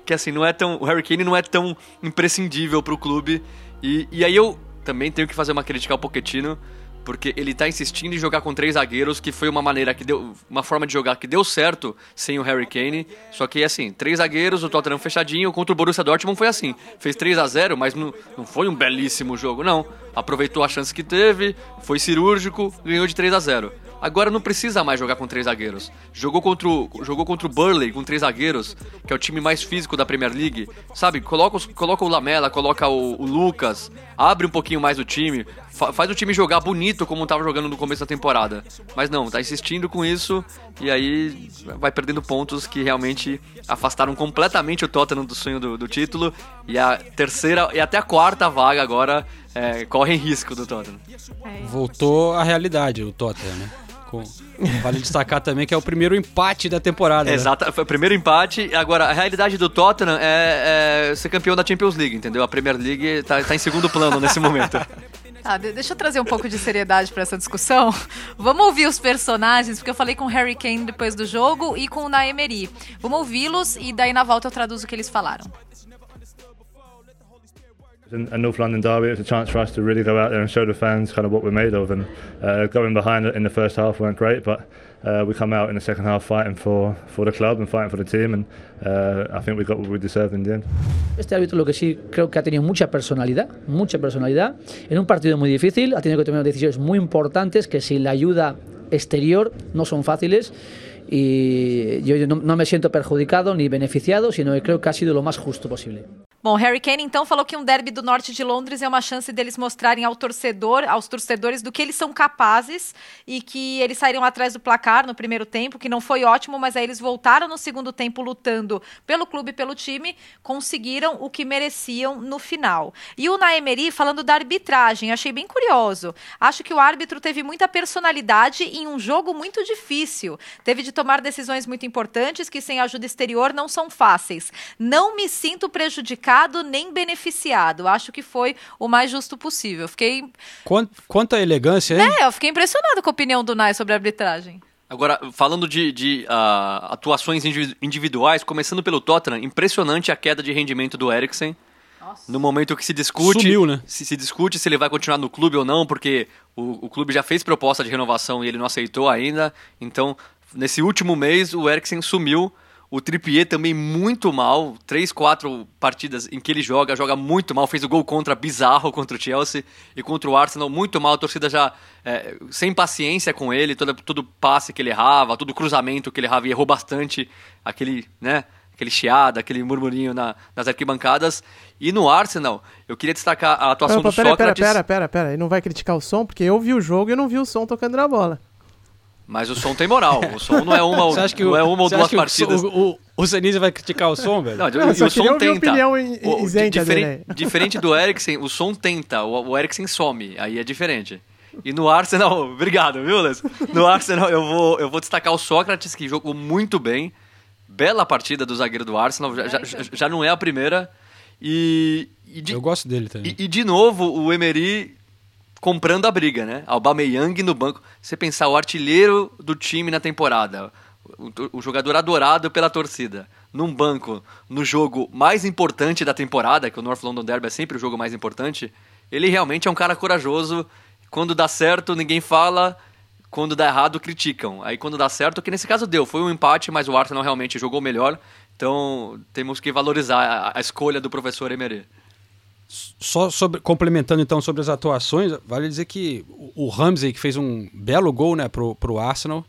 que assim, não é tão. O Harry Kane não é tão imprescindível pro clube. E, e aí eu também tenho que fazer uma crítica ao Pochettino, porque ele tá insistindo em jogar com três zagueiros, que foi uma maneira que deu. Uma forma de jogar que deu certo sem o Harry Kane. Só que assim, três zagueiros, o Tottenham fechadinho, contra o Borussia Dortmund foi assim. Fez 3 a 0 mas não, não foi um belíssimo jogo, não. Aproveitou a chance que teve, foi cirúrgico, ganhou de 3 a 0 Agora não precisa mais jogar com três zagueiros. Jogou contra o, jogou contra o Burley com três zagueiros, que é o time mais físico da Premier League. Sabe, coloca, os- coloca o Lamela, coloca o, o Lucas, abre um pouquinho mais o time, fa- faz o time jogar bonito como tava jogando no começo da temporada. Mas não, tá insistindo com isso e aí vai perdendo pontos que realmente afastaram completamente o Tottenham do sonho do, do título. E a terceira e até a quarta vaga agora é, correm risco do Tottenham. Voltou à realidade o Tottenham, né? Com- Vale destacar também que é o primeiro empate da temporada. né? Exato, foi o primeiro empate. Agora, a realidade do Tottenham é, é ser campeão da Champions League, entendeu? A Premier League tá, tá em segundo plano nesse momento. Tá, de- deixa eu trazer um pouco de seriedade pra essa discussão. Vamos ouvir os personagens, porque eu falei com o Harry Kane depois do jogo e com o Naemery. Vamos ouvi-los e daí na volta eu traduzo o que eles falaram. In a North London derby, it was a chance for us to really go out there and show the fans kind of what we're made of. And uh, going behind in the first half weren't great, but uh, we come out in the second half fighting for, for the club and fighting for the team. And uh, I think we got what we deserved in the end. Este árbitro lo que sí creo que ha tenido mucha personalidad, mucha personalidad. En un partido muy difícil ha tenido que tomar decisiones muy importantes que sin la ayuda exterior no son fáciles y yo no, no me siento perjudicado ni beneficiado, sino que creo que ha sido lo más justo posible. Bom, Harry Kane então falou que um derby do norte de Londres é uma chance deles mostrarem ao torcedor, aos torcedores do que eles são capazes e que eles saíram atrás do placar no primeiro tempo, que não foi ótimo, mas aí eles voltaram no segundo tempo lutando pelo clube e pelo time, conseguiram o que mereciam no final. E o Naemeri falando da arbitragem, achei bem curioso. Acho que o árbitro teve muita personalidade em um jogo muito difícil. Teve de tomar decisões muito importantes que sem ajuda exterior não são fáceis. Não me sinto prejudicado nem beneficiado. Acho que foi o mais justo possível. Fiquei. Quant, quanta elegância, hein? É, eu fiquei impressionado com a opinião do Nai sobre a arbitragem. Agora, falando de, de uh, atuações individuais, começando pelo Tottenham, impressionante a queda de rendimento do Eriksen. No momento que se discute, Sumiu, né? se, se discute se ele vai continuar no clube ou não, porque o, o clube já fez proposta de renovação e ele não aceitou ainda. Então, nesse último mês, o Eriksen sumiu. O Trippier também muito mal. Três, quatro partidas em que ele joga, joga muito mal. Fez o gol contra bizarro contra o Chelsea e contra o Arsenal, muito mal. A torcida já é, sem paciência com ele, todo, todo passe que ele errava, todo cruzamento que ele errava e errou bastante. Aquele, né? Aquele chiado, aquele murmurinho na, nas arquibancadas. E no Arsenal, eu queria destacar a atuação Opa, do pera, Sócrates. Pera, pera, pera, pera. Ele não vai criticar o som, porque eu vi o jogo e eu não vi o som tocando na bola. Mas o som tem moral. O som não é uma, Você acha que não o- é uma ou você duas acha que o- partidas. O, o, o Senise vai criticar o som, velho? Não, Não, e o som tenta. opinião in- O- isenta diferen- dele aí. diferente do Eriksen, o som tenta, o, o Eriksen some, aí é diferente. E no Arsenal, *laughs* obrigado, viu, Les? No Arsenal eu vou, eu vou destacar o Sócrates, que jogou muito bem. Bela partida do zagueiro do Arsenal, já, já, já não é a primeira. E, e de, Eu gosto dele também. e, e de novo o Emery comprando a briga, né? Aubameyang no banco. Você pensar o artilheiro do time na temporada, o, jogador adorado pela torcida, num banco, no jogo mais importante da temporada, que o North London Derby é sempre o jogo mais importante, ele realmente é um cara corajoso. Quando dá certo, ninguém fala. Quando dá errado, criticam. Aí quando dá certo, que nesse caso deu, foi um empate, mas o Arsenal realmente jogou melhor. Então temos que valorizar a, a escolha do professor Emery. Só sobre, complementando então sobre as atuações, vale dizer que o, Ramsey, que fez um belo gol né, pro, pro Arsenal,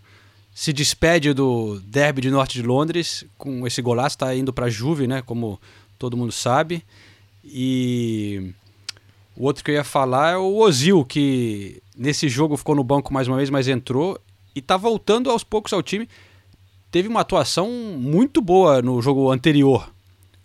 se despede do derby de Norte de Londres com esse golaço, está indo para a Juve, né, como todo mundo sabe. E o outro que eu ia falar é o Ozil, que nesse jogo ficou no banco mais uma vez, mas entrou e tá voltando aos poucos ao time. Teve uma atuação muito boa no jogo anterior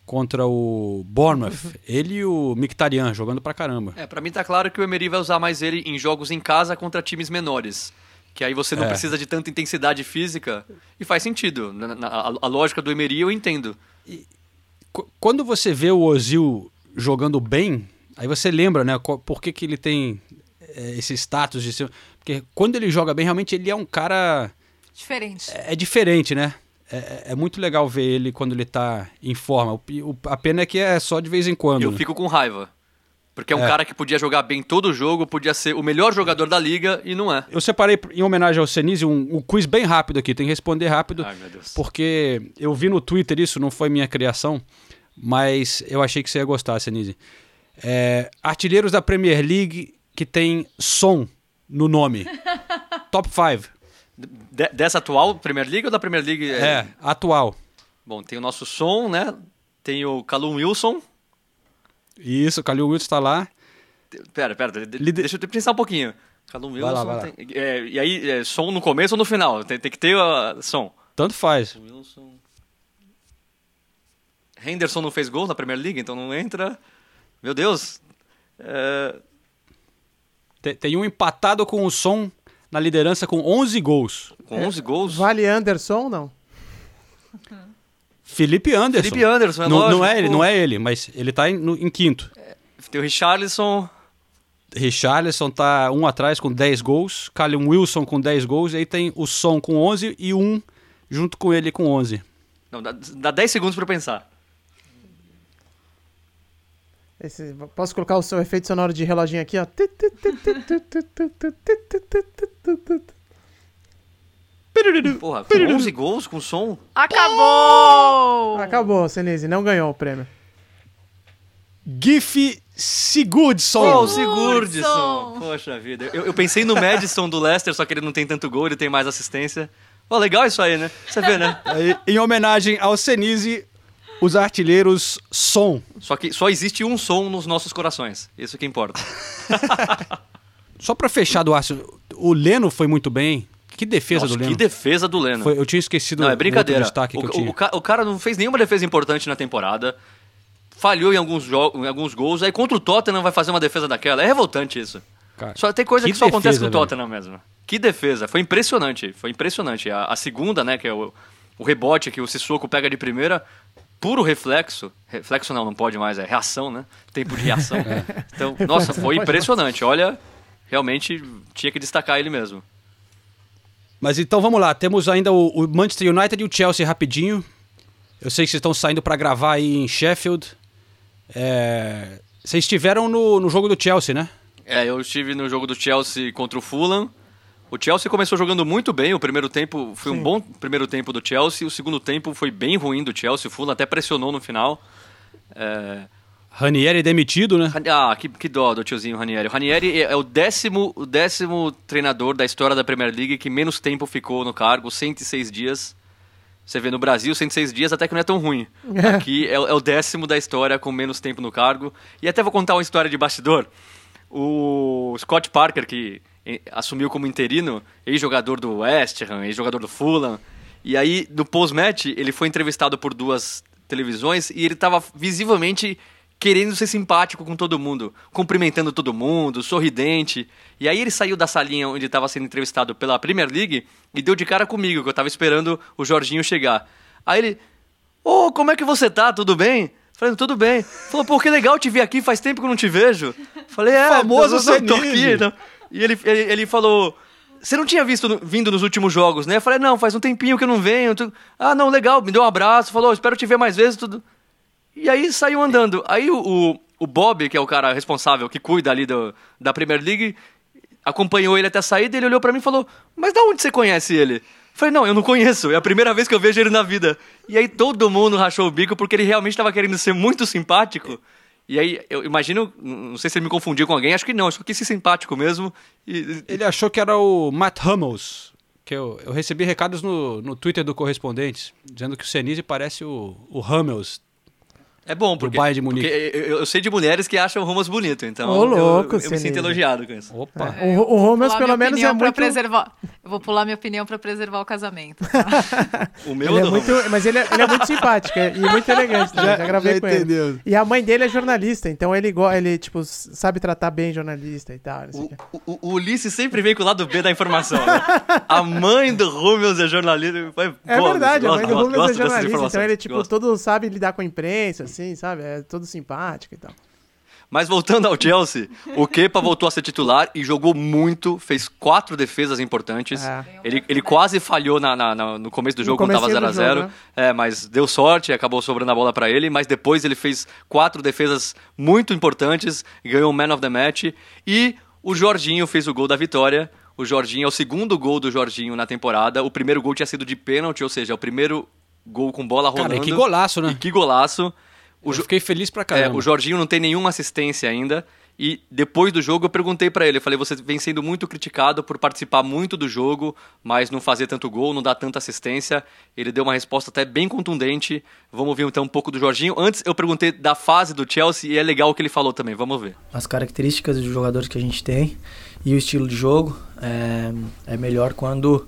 contra o Bournemouth. Ele e o Mkhitaryan jogando pra caramba. É, pra mim tá claro que o Emery vai usar mais ele em jogos em casa contra times menores. Que aí você não É. precisa de tanta intensidade física. E faz sentido. Na- na- a, a lógica do Emery eu entendo. Qu- Quando você vê o Ozil jogando bem, aí você lembra, né, por que, que ele tem é, esse status de ser... Porque quando ele joga bem, realmente ele é um cara... Diferente. É diferente, né? É, é- é muito legal ver ele quando ele tá em forma. O, o- a pena é que é só de vez em quando. Eu né? fico com raiva. Porque é um É. cara que podia jogar bem todo o jogo, podia ser o melhor jogador da liga e não é. Eu separei em homenagem ao Senise um, um quiz bem rápido aqui, tem que responder rápido. Ai, meu Deus. Porque eu vi no Twitter isso, não foi minha criação, mas eu achei que você ia gostar, Senise. É, artilheiros da Premier League que tem som no nome. *laughs* Top 5. De- dessa atual Premier League ou da Premier League? É, atual. Bom, tem o nosso som, né? Tem o Callum Wilson. Isso, o Calil Wilson tá lá. Pera, pera, de- deixa eu pensar um pouquinho. Callum Vai Wilson. lá, vai lá. tem- é, e aí, é, som no começo ou no final? Tem, tem que ter uh, som. Tanto faz. Wilson. Henderson não fez gol na Premier League, então não entra. Meu Deus. É, Tem, tem um empatado com o som na liderança com 11 gols. com 11 gols. Vale Anderson, não? Felipe Anderson. Felipe Anderson, é não, lógico, não é ele, não é ele, mas ele tá em, no- em quinto. Tem o Richarlison. Richarlison tá um atrás com 10 gols, Callum Wilson com 10 gols, e aí tem o Son com 11 e um junto com ele com 11. Não, dá, dá 10 segundos pra eu pensar. Esse- posso colocar o seu efeito sonoro de reloginho aqui, ó? Porra, com 11 gols com som? Acabou! Acabou, Senise, não ganhou o prêmio. Gif Sigurdsson. Oh, Sigurdsson. Poxa vida. Eu, eu pensei no Madison do Leicester, só que ele não tem tanto gol, ele tem mais assistência. Pô, legal isso aí, né? Você vê, né? Aí, em homenagem ao Senise, os artilheiros som. Só que só existe um som nos nossos corações. Isso que importa. *laughs* Só pra fechar do Arsenal, o Leno foi muito bem. Que defesa Nossa, do Leno. Que defesa do Leno. Foi- eu tinha esquecido Não, é o brincadeira. outro destaque que o, eu tinha. o ca- o cara não fez nenhuma defesa importante na temporada. Falhou em alguns, em alguns gols. Aí contra o Tottenham vai fazer uma defesa daquela. É revoltante isso. Cara, só tem coisa que que, só acontece com defesa, o Tottenham mesmo. Que defesa. Foi impressionante. Foi impressionante. A, a segunda, né, que é o, o rebote que o Sissoko pega de primeira, puro reflexo. Reflexo não, não pode mais, é reação, né? Tempo de reação. É. *laughs* Então, nossa, foi impressionante. Olha, realmente tinha que destacar ele mesmo. Mas então vamos lá, temos ainda o, o Manchester United e o Chelsea rapidinho. Eu sei que vocês estão saindo pra gravar aí em Sheffield. É, Vocês estiveram no, no jogo do Chelsea, né? É, eu estive no jogo do Chelsea contra o Fulham. O Chelsea começou jogando muito bem. O primeiro tempo foi um Sim. bom primeiro tempo do Chelsea. O segundo tempo foi bem ruim do Chelsea. O Fulham até pressionou no final. É... Ranieri demitido, né? Ah, que, que dó do tiozinho Ranieri. O Ranieri é é o décimo, o décimo treinador da história da Premier League que menos tempo ficou no cargo, 106 dias. Você vê no Brasil, 106 dias até que não é tão ruim. *laughs* Aqui é, o- é o décimo da história com menos tempo no cargo. E até vou contar uma história de bastidor. O Scott Parker, que assumiu como interino, ex-jogador do West Ham, ex-jogador do Fulham. E aí, no post-match, ele foi entrevistado por duas televisões e ele estava visivelmente querendo ser simpático com todo mundo, cumprimentando todo mundo, sorridente. E aí ele saiu da salinha onde estava sendo entrevistado pela Premier League e deu de cara comigo, que eu estava esperando o Jorginho chegar. Aí ele, Ô, como é que você tá? Tudo bem? Falei, tudo bem. Falou, pô, que legal te ver aqui, faz tempo que eu não te vejo. Falei, é, Famoso eu tô aqui. Então. E ele, ele, ele falou, você não tinha visto vindo nos últimos jogos, né? Eu falei, não, faz um tempinho que eu não venho. tu- Ah, não, legal, me deu um abraço, falou, espero te ver mais vezes, tudo. E aí saiu andando. Aí o, o, o Bob, que é o cara responsável, que cuida ali do, da Premier League, acompanhou ele até a saída, ele olhou pra mim e falou, mas da onde você conhece ele? Eu Falei, não, eu não conheço, é a primeira vez que eu vejo ele na vida. E aí todo mundo rachou o bico porque ele realmente estava querendo ser muito simpático. E aí, eu imagino, não sei se ele me confundiu com alguém, acho que não, eu só quis ser simpático mesmo. E, Ele achou que era o Matt Hummels. Que eu, eu recebi recados no, no Twitter do Correspondentes, dizendo que o Senise parece o, o Hummels. É bom, porque, de Munique. porque eu, eu sei de mulheres que acham o Romans bonito, então Ô, eu- louco, eu, eu, me sinto elogiado com isso. Opa! O, o Romans, Pular pelo menos, é muito. preservar. Eu vou pular minha opinião pra preservar o casamento. *laughs* O meu Ele é muito, mas ele é, ele é muito simpático é- e muito elegante. também, Já, Já- gravei já com entendeu. ele. E a mãe dele é jornalista, então ele, ele tipo, sabe tratar bem jornalista e tal. o. O, o Ulisses sempre vem com o lado B da informação. né? A mãe do Rúmeus é jornalista. É gosto, verdade, a mãe do Rubens é jornalista, então ele, tipo, gosto. todo sabe lidar com a imprensa, assim, sabe? É todo simpático e tal. Mas voltando ao Chelsea, o Kepa voltou a ser titular e jogou muito, fez quatro defesas importantes. É. Ele, ele quase falhou na, na- na- no começo do jogo quando estava comecinho do 0x0. jogo, né? É, mas deu sorte, acabou sobrando a bola para ele. Mas depois ele fez quatro defesas muito importantes, ganhou o Man of the Match. E o Jorginho fez o gol da vitória. O Jorginho é o segundo gol do Jorginho na temporada. O primeiro gol tinha sido de pênalti, ou seja, o primeiro gol com bola rolando. Cara, e que golaço, né? E que golaço. O Jo- fiquei feliz pra é, caramba. o Jorginho não tem nenhuma assistência ainda. E depois do jogo eu perguntei pra ele, eu falei, você vem sendo muito criticado por participar muito do jogo, mas não fazer tanto gol, não dar tanta assistência. Ele deu uma resposta até bem contundente. Vamos ouvir então um pouco do Jorginho. Antes eu perguntei da fase do Chelsea e é legal o que ele falou também. Vamos ver. as características dos jogadores que a gente tem e o estilo de jogo é, é melhor quando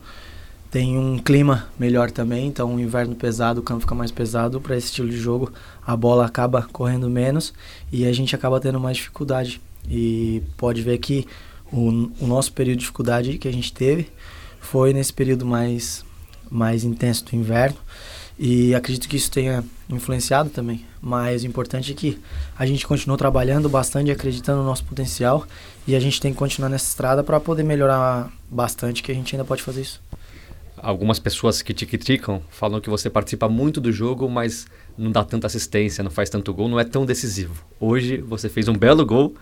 tem um clima melhor também. Então, o inverno pesado, o campo fica mais pesado para esse estilo de jogo, a bola acaba correndo menos e a gente acaba tendo mais dificuldade. E pode ver que o, o nosso período de dificuldade que a gente teve foi nesse período mais, mais intenso do inverno. E acredito que isso tenha influenciado também. Mas o importante é que a gente continuou trabalhando bastante, acreditando no nosso potencial. E a gente tem que continuar nessa estrada para poder melhorar bastante, que a gente ainda pode fazer isso. Algumas pessoas que te criticam falam que você participa muito do jogo, mas não dá tanta assistência, não faz tanto gol, não é tão decisivo. Hoje você fez um belo gol,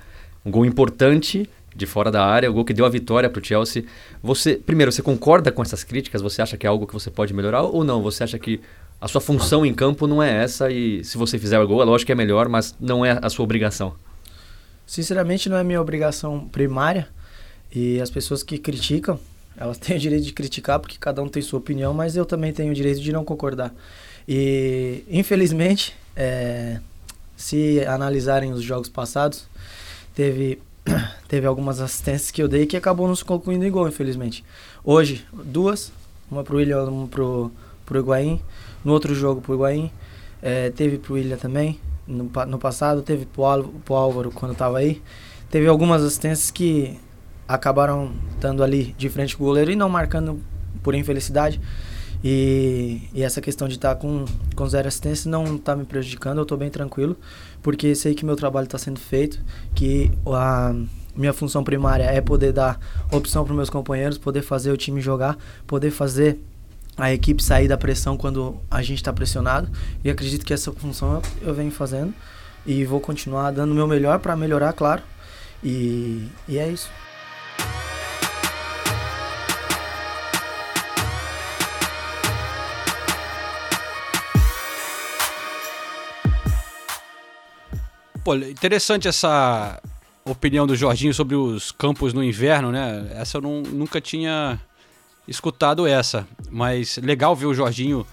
um gol importante de fora da área, o gol que deu a vitória para o Chelsea. Você, primeiro, você concorda com essas críticas? Você acha que é algo que você pode melhorar ou não? Você acha que a sua função em campo não é essa e se você fizer o gol, é lógico que é melhor, mas não é a sua obrigação. Sinceramente, não é minha obrigação primária e as pessoas que criticam, elas *laughs* têm o direito de criticar porque cada um tem sua opinião, mas eu também tenho o direito de não concordar. E infelizmente, é, se analisarem os jogos passados, teve *clears throat* teve algumas assistências que eu dei que acabou nos concluindo em gol, infelizmente. Hoje, duas, uma pro William, uma pro, pro Higuaín. No outro jogo pro Higuaín, é, teve pro William também. No, no passado, teve pro, Álvaro, quando tava aí. Teve algumas assistências que acabaram estando ali de frente com o goleiro e não marcando por infelicidade. E, e essa questão de estar com, com zero assistência não está me prejudicando, eu estou bem tranquilo, porque sei que meu trabalho está sendo feito, que a minha função primária é poder dar opção para meus companheiros, poder fazer o time jogar, poder fazer a equipe sair da pressão quando a gente está pressionado. E acredito que essa função eu, eu venho fazendo e vou continuar dando o meu melhor para melhorar, claro. E, e é isso. Pô, interessante essa opinião do Jorginho sobre os campos no inverno, né? Essa eu não- nunca tinha escutado essa, mas legal ver o Jorginho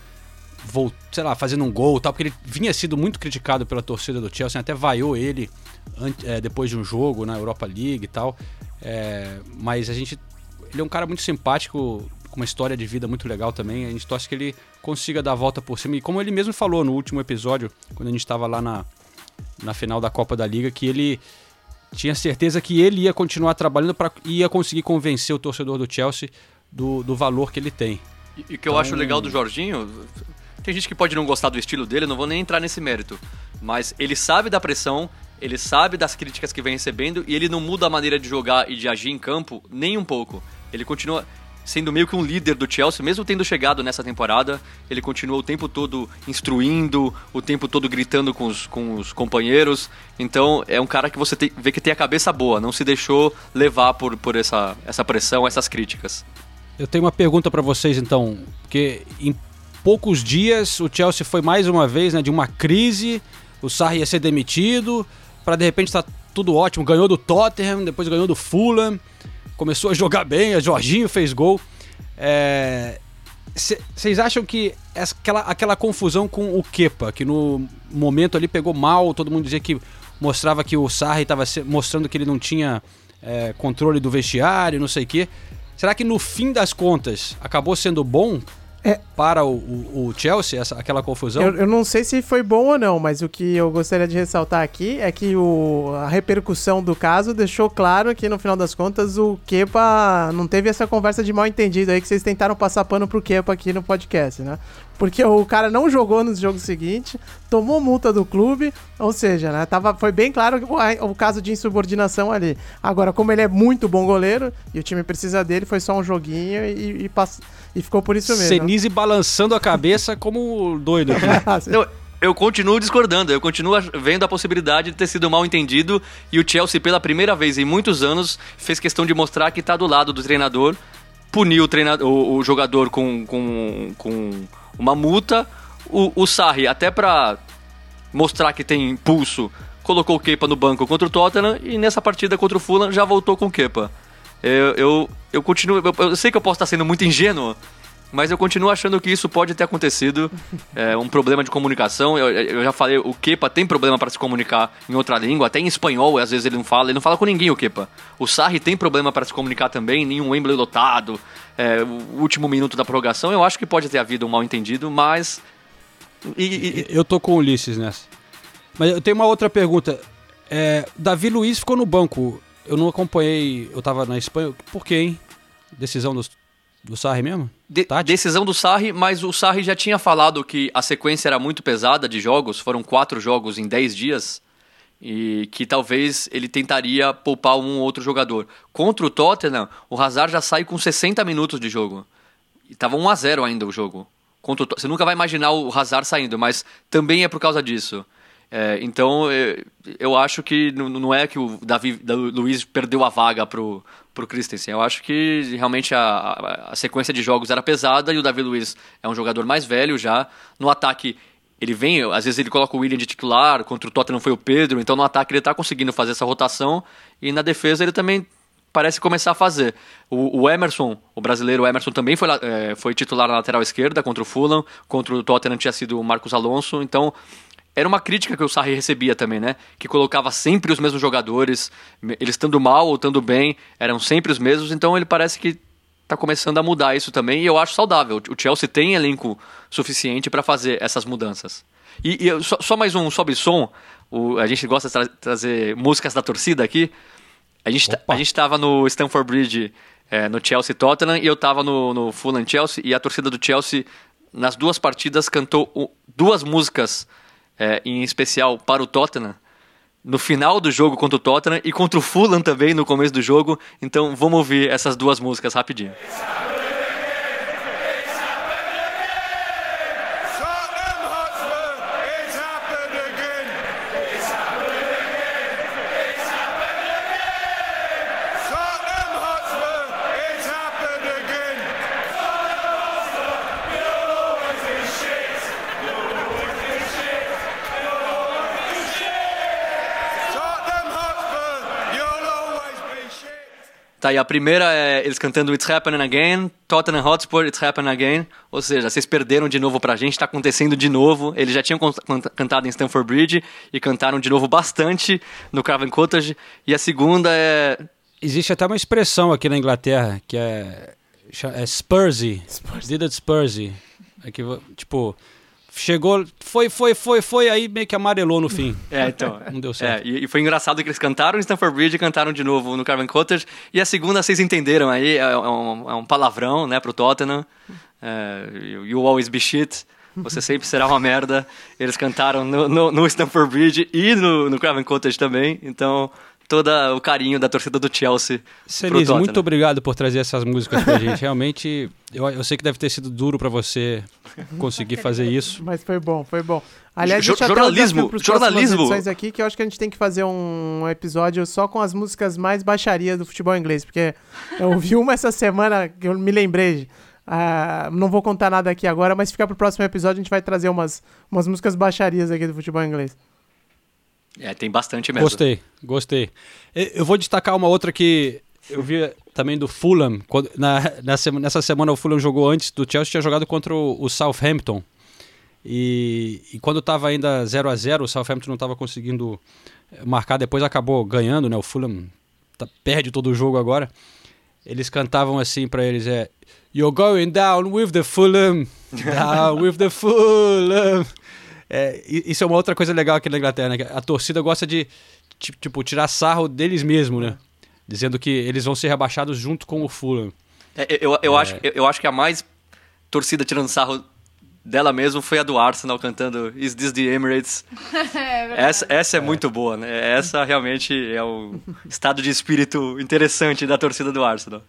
vol- sei lá, fazendo um gol tal, porque ele vinha sido muito criticado pela torcida do Chelsea, até vaiou ele é, depois de um jogo na Europa League e tal. É, mas a gente. Ele é um cara muito simpático, com uma história de vida muito legal também. A gente torce que ele consiga dar a volta por cima. E como ele mesmo falou no último episódio, quando a gente estava lá na, na final da Copa da Liga, que ele tinha certeza que ele ia continuar trabalhando para ia conseguir convencer o torcedor do Chelsea do, do valor que ele tem. E e o que eu acho legal do Jorginho, tem gente que pode não gostar do estilo dele, não vou nem entrar nesse mérito. Mas ele sabe da pressão, ele sabe das críticas que vem recebendo e ele não muda a maneira de jogar e de agir em campo nem um pouco. Ele continua sendo meio que um líder do Chelsea, mesmo tendo chegado nessa temporada, ele continua o tempo todo instruindo, o tempo todo gritando com os, com os companheiros. Então é um cara que você tem- vê que tem a cabeça boa, não se deixou levar por, por essa, essa pressão, essas críticas. Eu tenho uma pergunta para vocês então, porque em poucos dias o Chelsea foi mais uma vez né, de uma crise, o Sarri ia ser demitido, para de repente estar tudo ótimo, ganhou do Tottenham, depois ganhou do Fulham, começou a jogar bem, a Jorginho fez gol. Vocês acham que essa- aquela, aquela confusão com o Kepa, que no momento ali pegou mal, todo mundo dizia que mostrava que o Sarri estava mostrando que ele não tinha é, controle do vestiário, não sei o quê. Será que no fim das contas acabou sendo bom para o, o- o Chelsea, essa, aquela confusão? Eu, eu não sei se foi bom ou não, mas o que eu gostaria de ressaltar aqui é que o, a repercussão do caso deixou claro que, no final das contas, o Kepa não teve essa conversa de mal entendido aí que vocês tentaram passar pano pro Kepa aqui no podcast, né? Porque o cara não jogou no jogo seguinte, tomou multa do clube, ou seja, né, tava, foi bem claro o, o caso de insubordinação ali. Agora, como ele é muito bom goleiro e o time precisa dele, foi só um joguinho e, e, pass- e ficou por isso mesmo. Senise balançando a cabeça como doido aqui. *laughs* Não, eu continuo discordando, eu continuo vendo a possibilidade de ter sido mal entendido e o Chelsea, pela primeira vez em muitos anos, fez questão de mostrar que tá do lado do treinador, puniu o, treinador, o, o jogador com, com, com uma multa, o, o Sarri, até pra mostrar que tem pulso, colocou o Kepa no banco contra o Tottenham e nessa partida contra o Fulham já voltou com o Kepa. Eu, eu, eu continuo. Eu, eu sei que eu posso estar sendo muito ingênuo, mas eu continuo achando que isso pode ter acontecido. É um problema de comunicação. Eu, eu já falei, o Kepa tem problema para se comunicar em outra língua, até em espanhol, às vezes ele não fala. Ele não fala com ninguém, o Kepa. O Sarri tem problema para se comunicar também, nenhum Wembley lotado, é, o último minuto da prorrogação. Eu acho que pode ter havido um mal entendido, mas. E, e- Eu tô com o Ulisses nessa. Mas eu tenho uma outra pergunta. É, Davi Luiz ficou no banco. Eu não acompanhei, eu tava na Espanha. Por quê, hein? Decisão do, do Sarri mesmo? De- decisão do Sarri, mas o Sarri já tinha falado que a sequência era muito pesada de jogos, foram quatro jogos em dez dias, e que talvez ele tentaria poupar um ou outro jogador. Contra o Tottenham, o Hazard já sai com 60 minutos de jogo. E tava 1 a 0 ainda o jogo. Contra o Você nunca vai imaginar o Hazard saindo, mas também é por causa disso. É, então, é, eu acho que não, é que o Davi da Luiz perdeu a vaga pro, pro Christensen. Eu acho que realmente a, a, sequência de jogos era pesada e o Davi Luiz é um jogador mais velho já. No ataque, ele vem, às vezes ele coloca o William de titular, contra o Tottenham foi o Pedro, então no ataque ele tá conseguindo fazer essa rotação e na defesa ele também parece começar a fazer. O, o Emerson, o brasileiro Emerson também foi, é, foi titular na lateral esquerda contra o Fulham, contra o Tottenham tinha sido o Marcos Alonso, então era uma crítica que o Sarri recebia também, né? Que colocava sempre os mesmos jogadores, eles estando mal ou estando bem, eram sempre os mesmos, então ele parece que tá começando a mudar isso também e eu acho saudável. O Chelsea tem elenco suficiente para fazer essas mudanças. E, e só, só mais um sobe som, o, a gente gosta de tra- trazer músicas da torcida aqui. A gente, tá- a gente tava no Stamford Bridge, é, no Chelsea Tottenham, e eu tava no, no Fulham Chelsea, e a torcida do Chelsea, nas duas partidas, cantou duas músicas, é, em especial para o Tottenham, no final do jogo contra o Tottenham e contra o Fulham também no começo do jogo. Então vamos ouvir essas duas músicas rapidinho. Tá, e a primeira é eles cantando It's Happening Again, Tottenham Hotspur, It's Happening Again. Ou seja, vocês perderam de novo pra gente, tá acontecendo de novo. Eles já tinham cantado em Stamford Bridge e cantaram de novo bastante no Craven Cottage. E a segunda é. Existe até uma expressão aqui na Inglaterra que é, é Spursy. Did it Spursy. É que, tipo, chegou, foi, foi, foi, foi, aí meio que amarelou no fim. *laughs* É, então. *laughs* Não deu certo. É, e, e foi engraçado que eles cantaram em Stamford Bridge e cantaram de novo no Craven Cottage. E a segunda, vocês entenderam aí, é, um, é um palavrão, né, pro Tottenham. É, you, always be shit. Você sempre será uma merda. Eles cantaram no, no, no Stamford Bridge e no, no Craven Cottage também. Então, todo o carinho da torcida do Chelsea Celis, muito obrigado por trazer essas músicas pra gente. Realmente, eu, eu sei que deve ter sido duro pra você conseguir fazer isso. *laughs* Mas foi bom, foi bom. Aliás, Jo- um jornalismo, jornalismo. edições aqui, que eu acho que a gente tem que fazer um episódio só com as músicas mais baixarias do futebol inglês, porque eu ouvi uma essa semana que eu me lembrei. ah, não vou contar nada aqui agora, mas fica pro próximo episódio, a gente vai trazer umas, umas músicas baixarias aqui do futebol inglês. É, tem bastante mesmo. Gostei, gostei. Eu vou destacar uma outra que eu vi também do Fulham. quando- na, nessa semana o Fulham jogou antes do Chelsea, tinha jogado contra o, Southampton. E, e quando estava ainda 0 a 0 o Southampton não estava conseguindo eh, marcar, depois acabou ganhando, né? O Fulham tá- perde todo o jogo agora. Eles cantavam assim pra eles, é... You're going down with the Fulham, down with the Fulham. É, isso é uma outra coisa legal aqui na Inglaterra, né? que A torcida gosta de, ti- tipo, tirar sarro deles mesmo, né? Dizendo que eles vão ser rebaixados junto com o Fulham. É, eu, eu, É. acho, eu, eu acho que a mais torcida tirando sarro dela mesmo foi a do Arsenal cantando Is This the Emirates? *laughs* Essa, essa é, muito boa, né? Essa realmente é o estado de espírito interessante da torcida do Arsenal.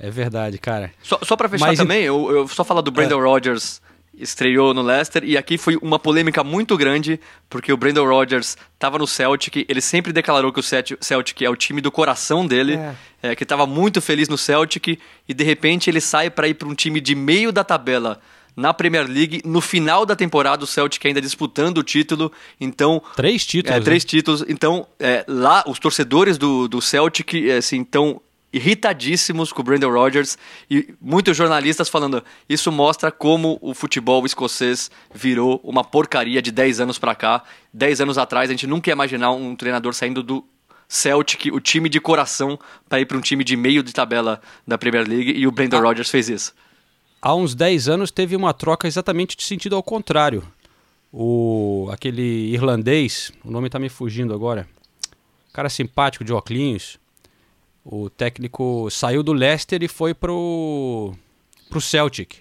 É verdade, cara. Só, só pra fechar Mas também, eu, eu só falar do Brandon Rodgers estreou no Leicester e aqui foi uma polêmica muito grande porque o Brandon Rodgers estava no Celtic, ele sempre declarou que o Celtic é o time do coração dele, É. é, que estava muito feliz no Celtic e de repente ele sai para ir para um time de meio da tabela na Premier League, no final da temporada o Celtic ainda disputando o título, então... Três títulos, É, três né? títulos, então é, lá os torcedores do, do Celtic, é, assim, estão irritadíssimos com o Brandon Rodgers e muitos jornalistas falando isso mostra como o futebol escocês virou uma porcaria de 10 anos pra cá. 10 anos atrás a gente nunca ia imaginar um treinador saindo do Celtic, o time de coração, para ir para um time de meio de tabela da Premier League e o Brandon Rodgers fez isso. Há uns 10 anos teve uma troca exatamente de sentido ao contrário. O, aquele irlandês, o nome tá me fugindo agora, cara simpático de óculos, o técnico saiu do Leicester e foi pro, pro Celtic.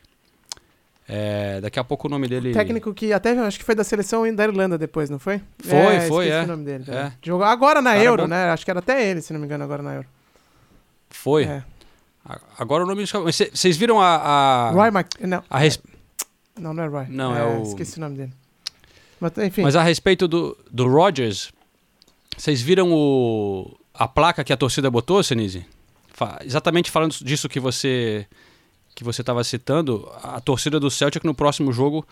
É, daqui a pouco o nome dele... Técnico que até acho que foi da seleção da Irlanda depois, não foi? Foi, é, foi, esqueci é. o nome dele. É. É. Jogou agora na Cara Euro, bom. né? Acho que era até ele, se não me engano, agora na Euro. Foi. É. Agora o nome... Vocês viram a... a... Roy Mac... Não. a res- Não, não é Roy. Não, é o- Esqueci o nome dele. Mas, enfim. Mas a respeito do, do Rodgers, vocês viram o, a placa que a torcida botou, Senise? Fa- exatamente falando disso que você que você estava citando, a torcida do Celtic no próximo jogo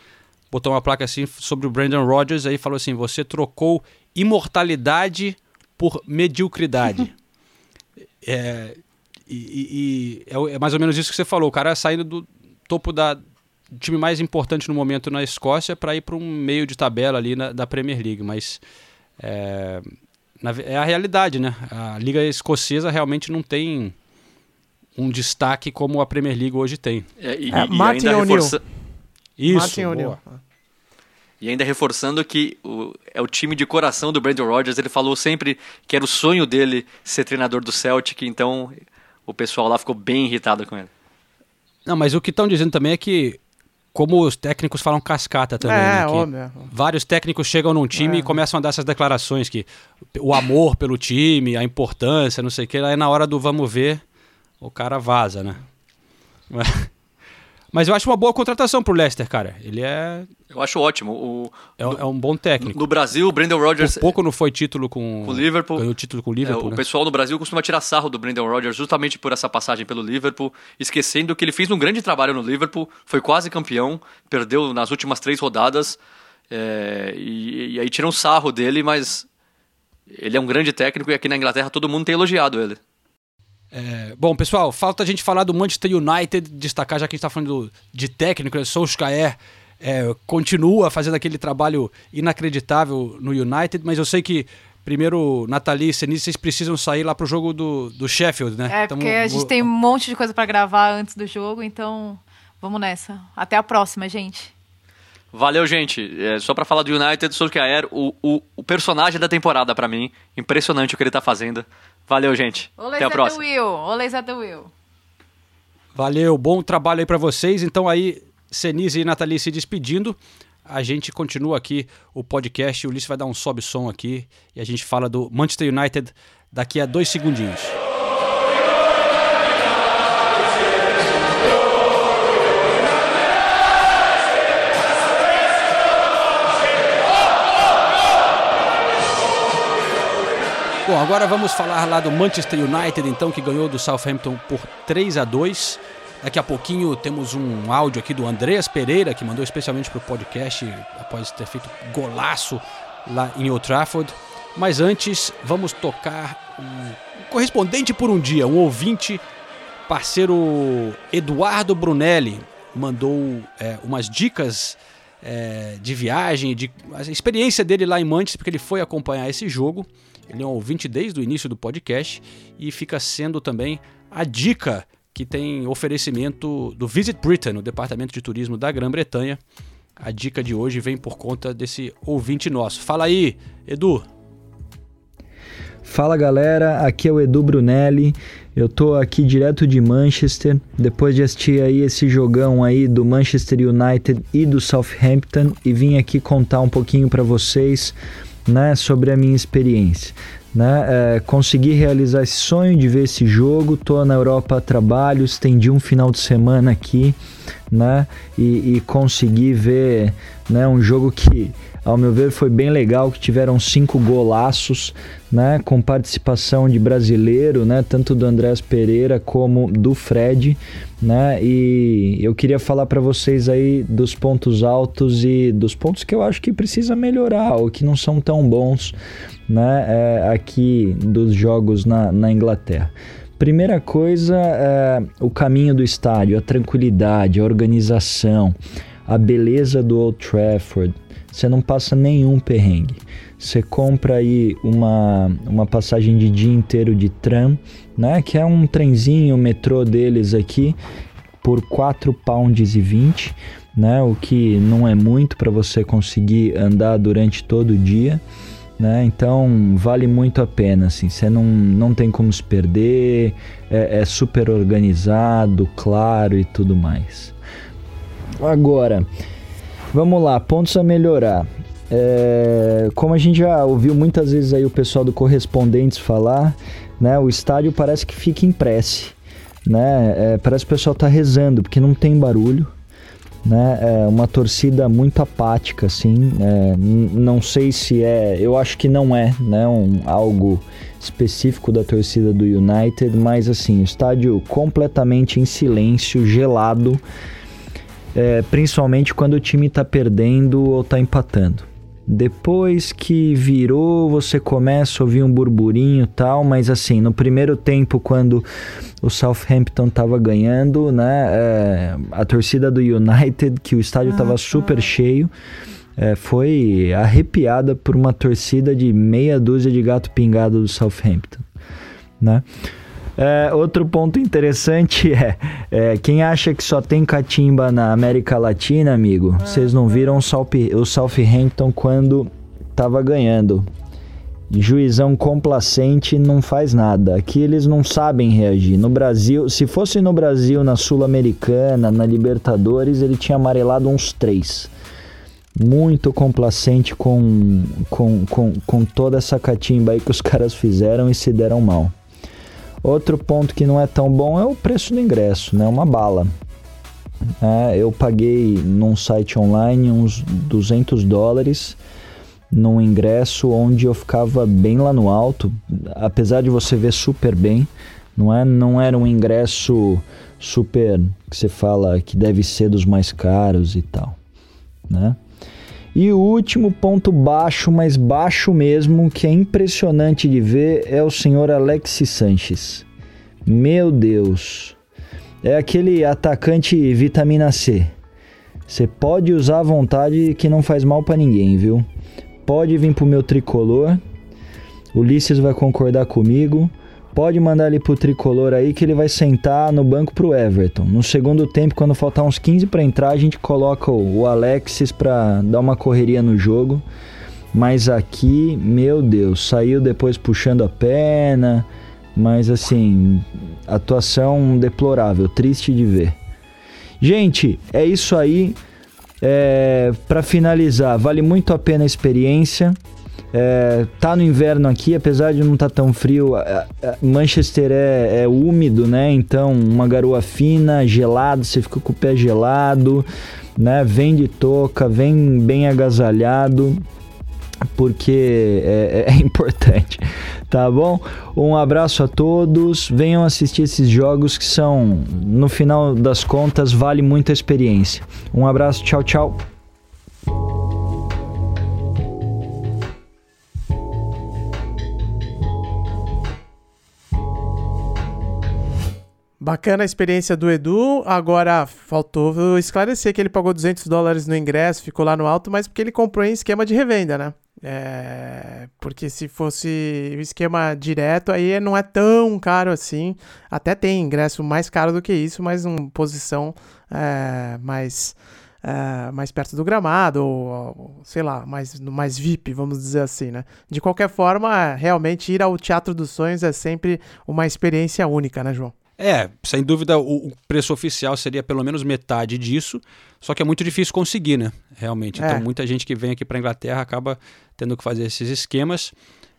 botou uma placa assim sobre o Brandon Rodgers aí falou assim: você trocou imortalidade por mediocridade. *laughs* é, e, e- e é, é mais ou menos isso que você falou. O cara saindo do topo da do time mais importante no momento na Escócia para ir para um meio de tabela ali na- da Premier League, mas é, na é a realidade, né? A liga escocesa realmente não tem um destaque como a Premier League hoje tem. É, e, É, e Martin ainda O'Neill. reforça... Isso. Martin O'Neill. E ainda reforçando que o, é o time de coração do Brandon Rodgers. Ele falou sempre que era o sonho dele ser treinador do Celtic, então o pessoal lá ficou bem irritado com ele. Não, mas o que estão dizendo também é que como os técnicos falam cascata também, É, né? Óbvio, é. Vários técnicos chegam num time e começam a dar essas declarações que o amor pelo time, a importância, não sei o que, aí na hora do vamos ver, o cara vaza, né? Mas eu acho uma boa contratação pro Leicester, cara. Ele é Eu acho ótimo. O, é, é um bom técnico. no Brasil, o Brandon Rodgers Por pouco não foi título com, Com o Liverpool. Ganhou título com o É, Liverpool, o né? pessoal no Brasil costuma tirar sarro do Brandon Rodgers justamente por essa passagem pelo Liverpool, esquecendo que ele fez um grande trabalho no Liverpool, foi quase campeão, perdeu nas últimas três rodadas, é, e, e aí tiram sarro dele, mas ele é um grande técnico e aqui na Inglaterra todo mundo tem elogiado ele. É, bom, pessoal, falta a gente falar do Manchester United, destacar, já que a gente está falando do- de técnico, né, Solskjaer é, continua fazendo aquele trabalho inacreditável no United, mas eu sei que primeiro, Nathalie e Senise, vocês precisam sair lá pro jogo do, do Sheffield, né? É, Então, porque a gente vou- tem um monte de coisa pra gravar antes do jogo, então vamos nessa. Até a próxima, gente. Valeu, gente. É, só pra falar do United, Solskjaer, o, o, o personagem da temporada pra mim, impressionante o que ele tá fazendo. Valeu, gente. Até a at the próxima. at the wheel. Valeu, bom trabalho aí pra vocês. Então aí, Senise e Nathalie se despedindo. A gente continua aqui o podcast. O Ulisses vai dar um sobe-som aqui e a gente fala do Manchester United daqui a dois segundinhos. Bom, agora vamos falar lá do Manchester United, então, que ganhou do Southampton por 3 a 2 Daqui a pouquinho temos um áudio aqui do Andreas Pereira, que mandou especialmente para o podcast, após ter feito golaço lá em Old Trafford. Mas antes, vamos tocar um correspondente por um dia, um ouvinte, parceiro Eduardo Brunelli, mandou é, umas dicas é, de viagem, de a experiência dele lá em Manchester, porque ele foi acompanhar esse jogo. Ele é um ouvinte desde o início do podcast e fica sendo também a dica que tem oferecimento do Visit Britain, o departamento de turismo da Grã-Bretanha. A dica de hoje vem por conta desse ouvinte nosso. Fala aí, Edu. Fala galera, aqui é o Edu Brunelli. Eu tô aqui direto de Manchester, depois de assistir aí esse jogão aí do Manchester United e do Southampton e vim aqui contar um pouquinho para vocês, né, sobre a minha experiência. Né, é, consegui realizar esse sonho de ver esse jogo. Tô na Europa a trabalho, estendi um final de semana aqui, né, e, e consegui ver, né, um jogo que ao meu ver foi bem legal que tiveram cinco golaços né com participação de brasileiro né tanto do Andrés Pereira como do Fred né. E eu queria falar para vocês aí dos pontos altos e dos pontos que eu acho que precisa melhorar ou que não são tão bons né é, aqui dos jogos na, na Inglaterra. Primeira coisa é o caminho do estádio, a tranquilidade, a organização, a beleza do Old Trafford, você não passa nenhum perrengue. Você compra aí uma, uma passagem de dia inteiro de tram, né? Que é um trenzinho, metrô deles aqui, por 4 pounds e 20, né? O que não é muito para você conseguir andar durante todo o dia. Né? Então vale muito a pena, assim, você não, não tem como se perder, é, é super organizado, claro e tudo mais. Agora, Vamos lá, pontos a melhorar. É, como a gente já ouviu muitas vezes aí o pessoal do Correspondentes falar, né, o estádio parece que fica em prece. Né? É, parece que o pessoal tá rezando, porque não tem barulho. né? É uma torcida muito apática, assim. É, não sei se é, eu acho que não é, né? Um, algo específico da torcida do United, mas assim, o estádio completamente em silêncio, gelado, é, principalmente quando o time está perdendo ou está empatando. Depois que virou, você começa a ouvir um burburinho e tal, mas assim, no primeiro tempo, quando o Southampton estava ganhando, né, é, a torcida do United, que o estádio estava ah, super cheio, é, foi arrepiada por uma torcida de meia dúzia de gato pingado do Southampton, né? É, outro ponto interessante *laughs* é, é, quem acha que só tem catimba na América Latina, amigo, vocês não viram o Southampton quando tava ganhando. Juizão complacente não faz nada. Aqui eles não sabem reagir. No Brasil, se fosse no Brasil, na Sul-Americana, na Libertadores, ele tinha amarelado uns três. Muito complacente com, com, com, com toda essa catimba aí que os *laughs* caras fizeram e se deram mal. Outro ponto que não é tão bom é o preço do ingresso, né? Uma bala. É, eu paguei num site online uns 200 dólares num ingresso onde eu ficava bem lá no alto, apesar de você ver super bem, não é? Não era um ingresso super que você fala que deve ser dos mais caros e tal, né? E o último ponto baixo, mas baixo mesmo, que é impressionante de ver, é o senhor Alexis Sanches. Meu Deus. É aquele atacante vitamina C. Você pode usar à vontade que não faz mal para ninguém, viu? Pode vir pro meu tricolor. Ulisses vai concordar comigo. Pode mandar ele pro tricolor aí que ele vai sentar no banco pro Everton. No segundo tempo, quando faltar uns 15 para entrar, a gente coloca o Alexis para dar uma correria no jogo. Mas aqui, meu Deus, saiu depois puxando a perna. Mas assim, atuação deplorável, triste de ver. Gente, é isso aí. É, para finalizar, vale muito a pena a experiência. É, tá no inverno aqui, apesar de não estar tá tão frio, Manchester é, é, úmido, né? Então, uma garoa fina, gelado, você fica com o pé gelado, né? Vem de touca, vem bem agasalhado, porque é, é *laughs* importante, tá bom? Um abraço a todos, venham assistir esses jogos que são, no final das contas, vale muito a experiência. Um abraço, tchau, tchau. Bacana a experiência do Edu. Agora faltou esclarecer que ele pagou 200 dólares no ingresso, ficou lá no alto, mas porque ele comprou em esquema de revenda, né? É, porque se fosse o esquema direto, aí não é tão caro assim. Até tem ingresso mais caro do que isso, mas em posição é, mais, é, mais perto do gramado, ou sei lá, mais, mais VIP, vamos dizer assim, né? De qualquer forma, realmente ir ao Teatro dos Sonhos é sempre uma experiência única, né, João? É, sem dúvida o, preço oficial seria pelo menos metade disso, só que é muito difícil conseguir, né? Realmente. Então, é. muita gente que vem aqui para Inglaterra acaba tendo que fazer esses esquemas.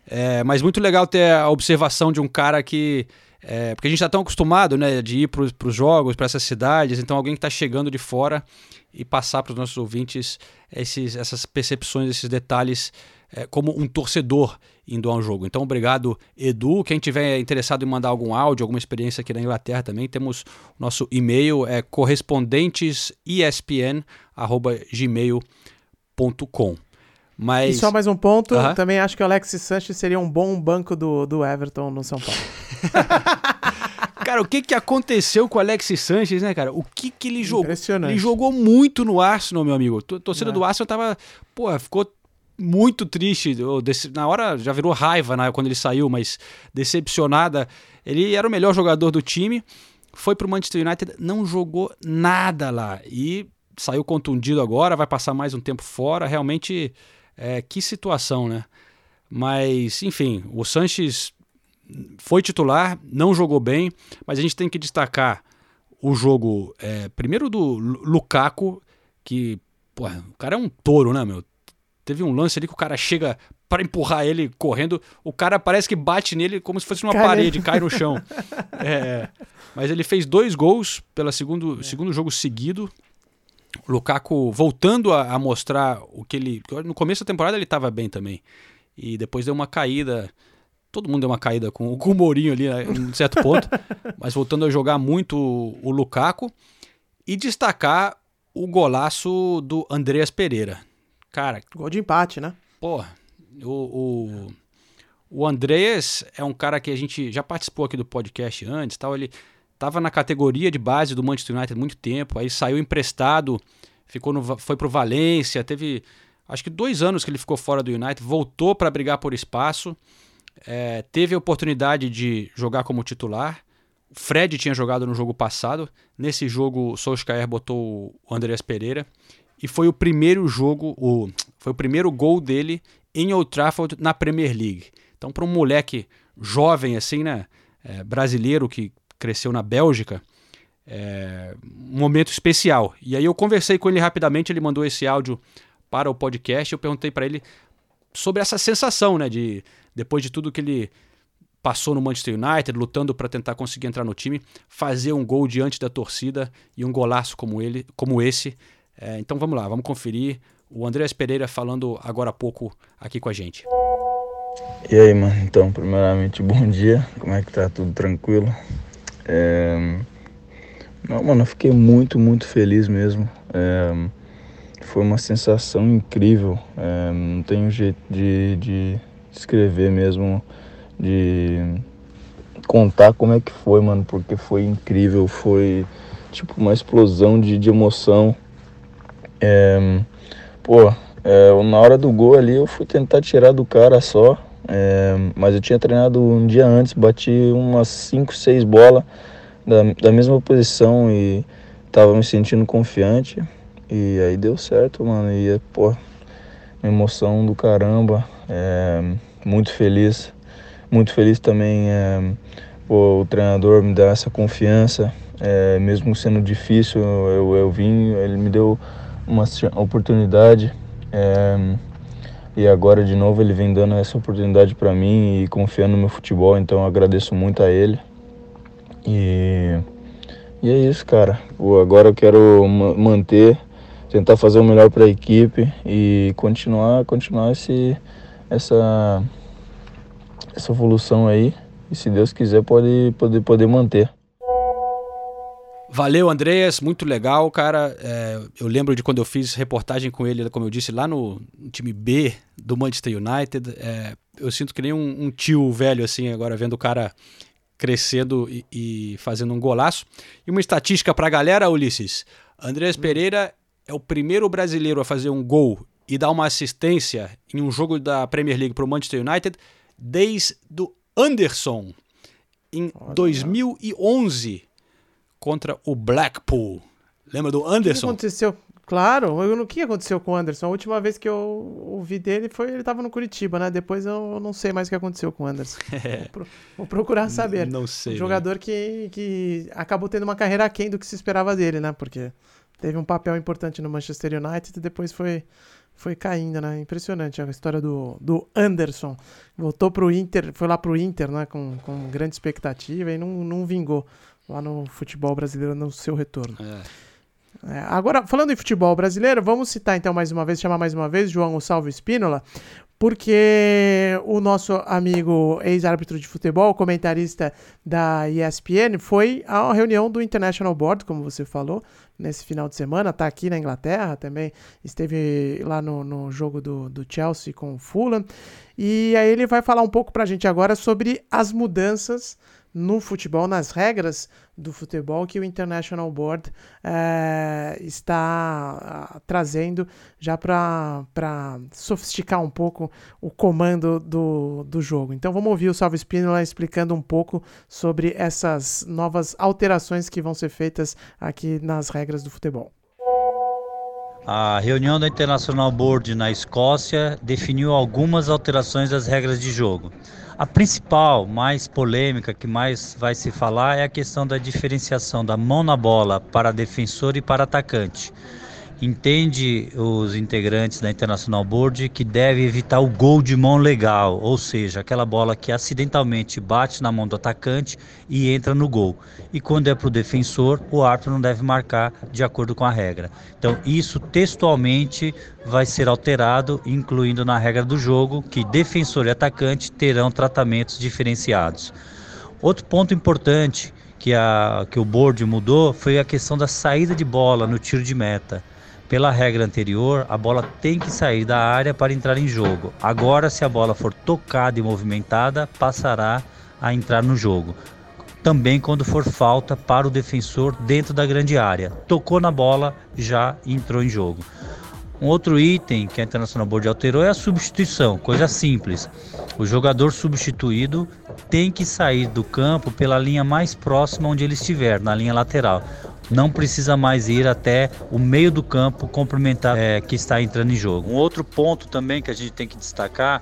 É, mas muito legal ter a observação de um cara que. É, porque a gente está tão acostumado né, de ir para os jogos, para essas cidades, então alguém que está chegando de fora e passar para os nossos ouvintes esses, essas percepções, esses detalhes é, como um torcedor indo a um jogo. Então, obrigado, Edu. Quem tiver interessado em mandar algum áudio, alguma experiência aqui na Inglaterra também, temos nosso e-mail, é correspondentesespn.gmail.com. Mas... E só mais um ponto, uh -huh. também acho que o Alexis Sanches seria um bom banco do, do Everton no São Paulo. *laughs* cara, o que que aconteceu com o Alexis Sanches, né, cara? O que que ele jogou? Ele jogou muito no Arsenal, meu amigo. Torcida é. do Arsenal tava, pô, ficou muito triste. Na hora já virou raiva né, quando ele saiu, mas decepcionada. Ele era o melhor jogador do time, foi para o Manchester United, não jogou nada lá e saiu contundido agora, vai passar mais um tempo fora. Realmente, é, que situação, né? Mas, enfim, o Sanches foi titular, não jogou bem, mas a gente tem que destacar o jogo, é, primeiro do Lukaku, que, o cara é um touro, né, meu? Teve um lance ali que o cara chega para empurrar ele correndo, o cara parece que bate nele como se fosse uma Caramba. parede, cai no chão. *laughs* é, mas ele fez dois gols pelo segundo, é. segundo jogo seguido. O Lukaku voltando a, a mostrar o que ele. No começo da temporada ele estava bem também. E depois deu uma caída. Todo mundo deu uma caída com, com o Mourinho ali, né, em certo ponto. *laughs* mas voltando a jogar muito o, o Lukaku. E destacar o golaço do Andreas Pereira. Cara. Gol de empate, né? Porra, o, o, o Andreas é um cara que a gente já participou aqui do podcast antes, tal. Ele estava na categoria de base do Manchester United há muito tempo, aí saiu emprestado, ficou no, foi pro Valência, teve acho que dois anos que ele ficou fora do United, voltou para brigar por espaço, é, teve a oportunidade de jogar como titular. O Fred tinha jogado no jogo passado. Nesse jogo, o Solskjaer botou o Andreas Pereira. E foi o primeiro jogo, o, foi o primeiro gol dele em Old Trafford na Premier League. Então, para um moleque jovem, assim, né? É, brasileiro que cresceu na Bélgica, é um momento especial. E aí eu conversei com ele rapidamente, ele mandou esse áudio para o podcast. Eu perguntei para ele sobre essa sensação, né? De depois de tudo que ele passou no Manchester United, lutando para tentar conseguir entrar no time, fazer um gol diante da torcida e um golaço como ele, como esse. É, então vamos lá, vamos conferir o Andrés Pereira falando agora há pouco aqui com a gente. E aí, mano? Então, primeiramente, *laughs* bom dia. Como é que tá? Tudo tranquilo? É... Não, mano, eu fiquei muito, muito feliz mesmo. É... Foi uma sensação incrível. É... Não tenho jeito de, de descrever mesmo, de contar como é que foi, mano, porque foi incrível. Foi tipo uma explosão de, de emoção. É... Pô, é, na hora do gol ali eu fui tentar tirar do cara só, é, mas eu tinha treinado um dia antes, bati umas 5, 6 bolas da, da mesma posição e tava me sentindo confiante. E aí deu certo, mano. E, pô, emoção do caramba. É, muito feliz. Muito feliz também é, pô, o treinador me dar essa confiança. É, mesmo sendo difícil, eu, eu vim, ele me deu uma oportunidade. É, e agora de novo ele vem dando essa oportunidade para mim e confiando no meu futebol, então agradeço muito a ele. E, e é isso, cara. Agora eu quero manter, tentar fazer o melhor para a equipe e continuar, continuar esse, essa, essa evolução aí. E se Deus quiser, pode poder, poder manter. Valeu, Andreas, muito legal, cara. É, eu lembro de quando eu fiz reportagem com ele, como eu disse, lá no time B do Manchester United. É, eu sinto que nem um, um, tio velho, assim, agora vendo o cara crescendo e, e fazendo um golaço. E uma estatística pra galera, Ulisses. Andreas Pereira é o primeiro brasileiro a fazer um gol e dar uma assistência em um jogo da Premier League pro Manchester United desde o Anderson, em 2011 contra o Blackpool. Lembra do Anderson? O que aconteceu? Claro, o que aconteceu com o Anderson? A última vez que eu ouvi dele foi ele estava no Curitiba, né? Depois eu não sei mais o que aconteceu com o Anderson. É. *laughs* Vou, pro, vou, procurar saber. Não sei. Um né? jogador né? que, que acabou tendo uma carreira aquém do que se esperava dele, né? Porque teve um papel importante no Manchester United e depois foi, foi caindo, né? Impressionante a história do, do Anderson. Voltou pro Inter, foi lá pro Inter, né? Com, com grande expectativa e não, não vingou lá no futebol brasileiro no seu retorno. É. É, agora, falando em futebol brasileiro, vamos citar então mais uma vez, chamar mais uma vez João Salvo Espínola, porque o nosso amigo ex-árbitro de futebol, comentarista da ESPN, foi à reunião do International Board, como você falou, nesse final de semana, está aqui na Inglaterra também, esteve lá no, no jogo do, do Chelsea com o Fulham, e aí ele vai falar um pouco para a gente agora sobre as mudanças no futebol, nas regras do futebol que o International Board é, está uh, trazendo já para sofisticar um pouco o comando do, do jogo. Então vamos ouvir o Salvo Espínola explicando um pouco sobre essas novas alterações que vão ser feitas aqui nas regras do futebol. A reunião do International Board na Escócia definiu algumas alterações das regras de jogo. A principal, mais polêmica, que mais vai se falar é a questão da diferenciação da mão na bola para defensor e para atacante. Entende os integrantes da International Board que deve evitar o gol de mão legal, ou seja, aquela bola que acidentalmente bate na mão do atacante e entra no gol. E quando é para o defensor, o árbitro não deve marcar de acordo com a regra. Então, isso textualmente vai ser alterado, incluindo na regra do jogo que defensor e atacante terão tratamentos diferenciados. Outro ponto importante que, a, que o board mudou foi a questão da saída de bola no tiro de meta. Pela regra anterior, a bola tem que sair da área para entrar em jogo. Agora, se a bola for tocada e movimentada, passará a entrar no jogo. Também quando for falta para o defensor dentro da grande área. Tocou na bola, já entrou em jogo. Um outro item que a International Board alterou é a substituição, coisa simples. O jogador substituído tem que sair do campo pela linha mais próxima onde ele estiver, na linha lateral. Não precisa mais ir até o meio do campo cumprimentar é, que está entrando em jogo. Um outro ponto também que a gente tem que destacar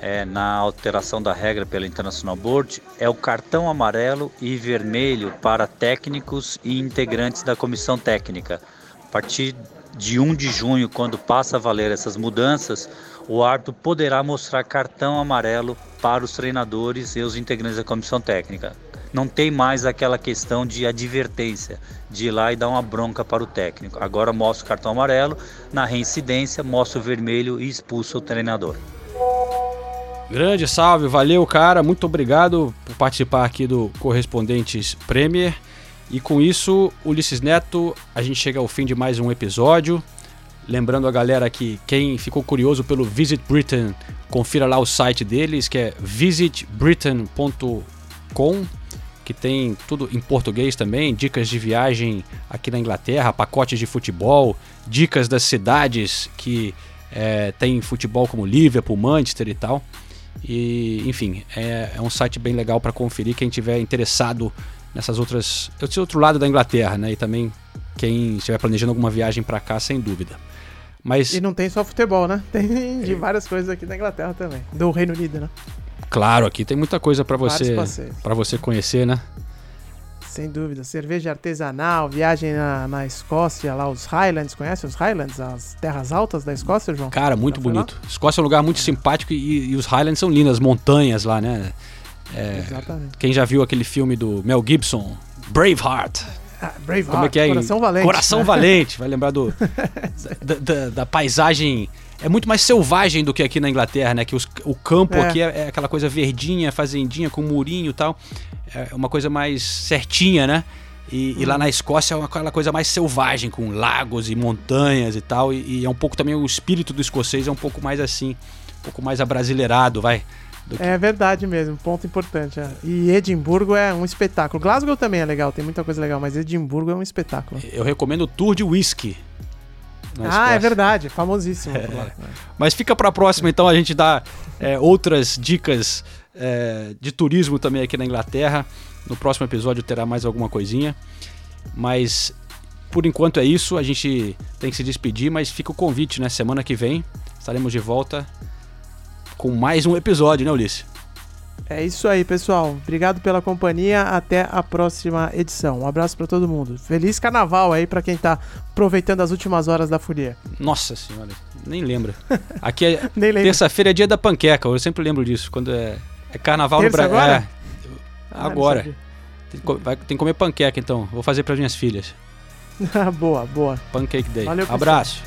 é, na alteração da regra pela International Board é o cartão amarelo e vermelho para técnicos e integrantes da comissão técnica. A partir de 1 de junho, quando passa a valer essas mudanças, o árbitro poderá mostrar cartão amarelo para os treinadores e os integrantes da comissão técnica. Não tem mais aquela questão de advertência, de ir lá e dar uma bronca para o técnico. Agora mostra o cartão amarelo, na reincidência mostra o vermelho e expulsa o treinador. Grande salve, valeu, cara. Muito obrigado por participar aqui do Correspondentes Premier. E com isso, Ulisses Neto, a gente chega ao fim de mais um episódio. Lembrando a galera que quem ficou curioso pelo Visit Britain, confira lá o site deles, que é visitbritain.com, que tem tudo em português também, dicas de viagem aqui na Inglaterra, pacotes de futebol, dicas das cidades que é, tem futebol como Liverpool, Manchester e tal. E, enfim, é, é um site bem legal para conferir quem tiver interessado nessas outras. Esse outro lado da Inglaterra, né? E também quem estiver planejando alguma viagem para cá, sem dúvida. Mas... E não tem só futebol, né? Tem de várias coisas aqui na Inglaterra também. Do Reino Unido, né? Claro, aqui tem muita coisa para você para você conhecer, né? Sem dúvida. Cerveja artesanal, viagem na, na Escócia, lá os Highlands, conhece os Highlands? As terras altas da Escócia, João? Cara, muito bonito. Escócia é um lugar muito simpático e, e os Highlands são lindas, montanhas lá, né? É, Exatamente. Quem já viu aquele filme do Mel Gibson, Braveheart? Ah, Braveheart, Como é que é? Coração Valente. Coração Valente, vai lembrar do, *laughs* da, da, da, paisagem. É muito mais selvagem do que aqui na Inglaterra, né? Que os, o campo é. aqui é, é, aquela coisa verdinha, fazendinha, com murinho e tal. É uma coisa mais certinha, né? E, hum. e, lá uhum. na Escócia é aquela coisa mais selvagem, com lagos e montanhas e tal. E, e, é um pouco também o espírito do escocês é um pouco mais assim, um pouco mais abrasileirado, vai. Que... É verdade mesmo, ponto importante. É. E Edimburgo é um espetáculo. Glasgow também é legal, tem muita coisa legal, mas Edimburgo é um espetáculo. Eu recomendo o Tour de Whisky. Ah, é verdade, famosíssimo. É. Mas fica para a próxima, então a gente dá é, outras dicas é, de turismo também aqui na Inglaterra. No próximo episódio terá mais alguma coisinha. Mas por enquanto é isso. A gente tem que se despedir, mas fica o convite, né? Semana que vem estaremos de volta com mais um episódio, né, Ulisses? É isso aí, pessoal. Obrigado pela companhia. Até a próxima edição. Um abraço para todo mundo. Feliz carnaval aí para quem tá aproveitando as últimas horas da folia. Nossa senhora, nem lembra. Aqui é *laughs* terça-feira é dia da panqueca. Eu sempre lembro disso. Quando é, é carnaval Terça no Brasil. É, ah, agora. Tem que, vai, tem que comer panqueca então. Vou fazer para minhas filhas. *laughs* boa, boa. Pancake Day. Valeu, Abraço.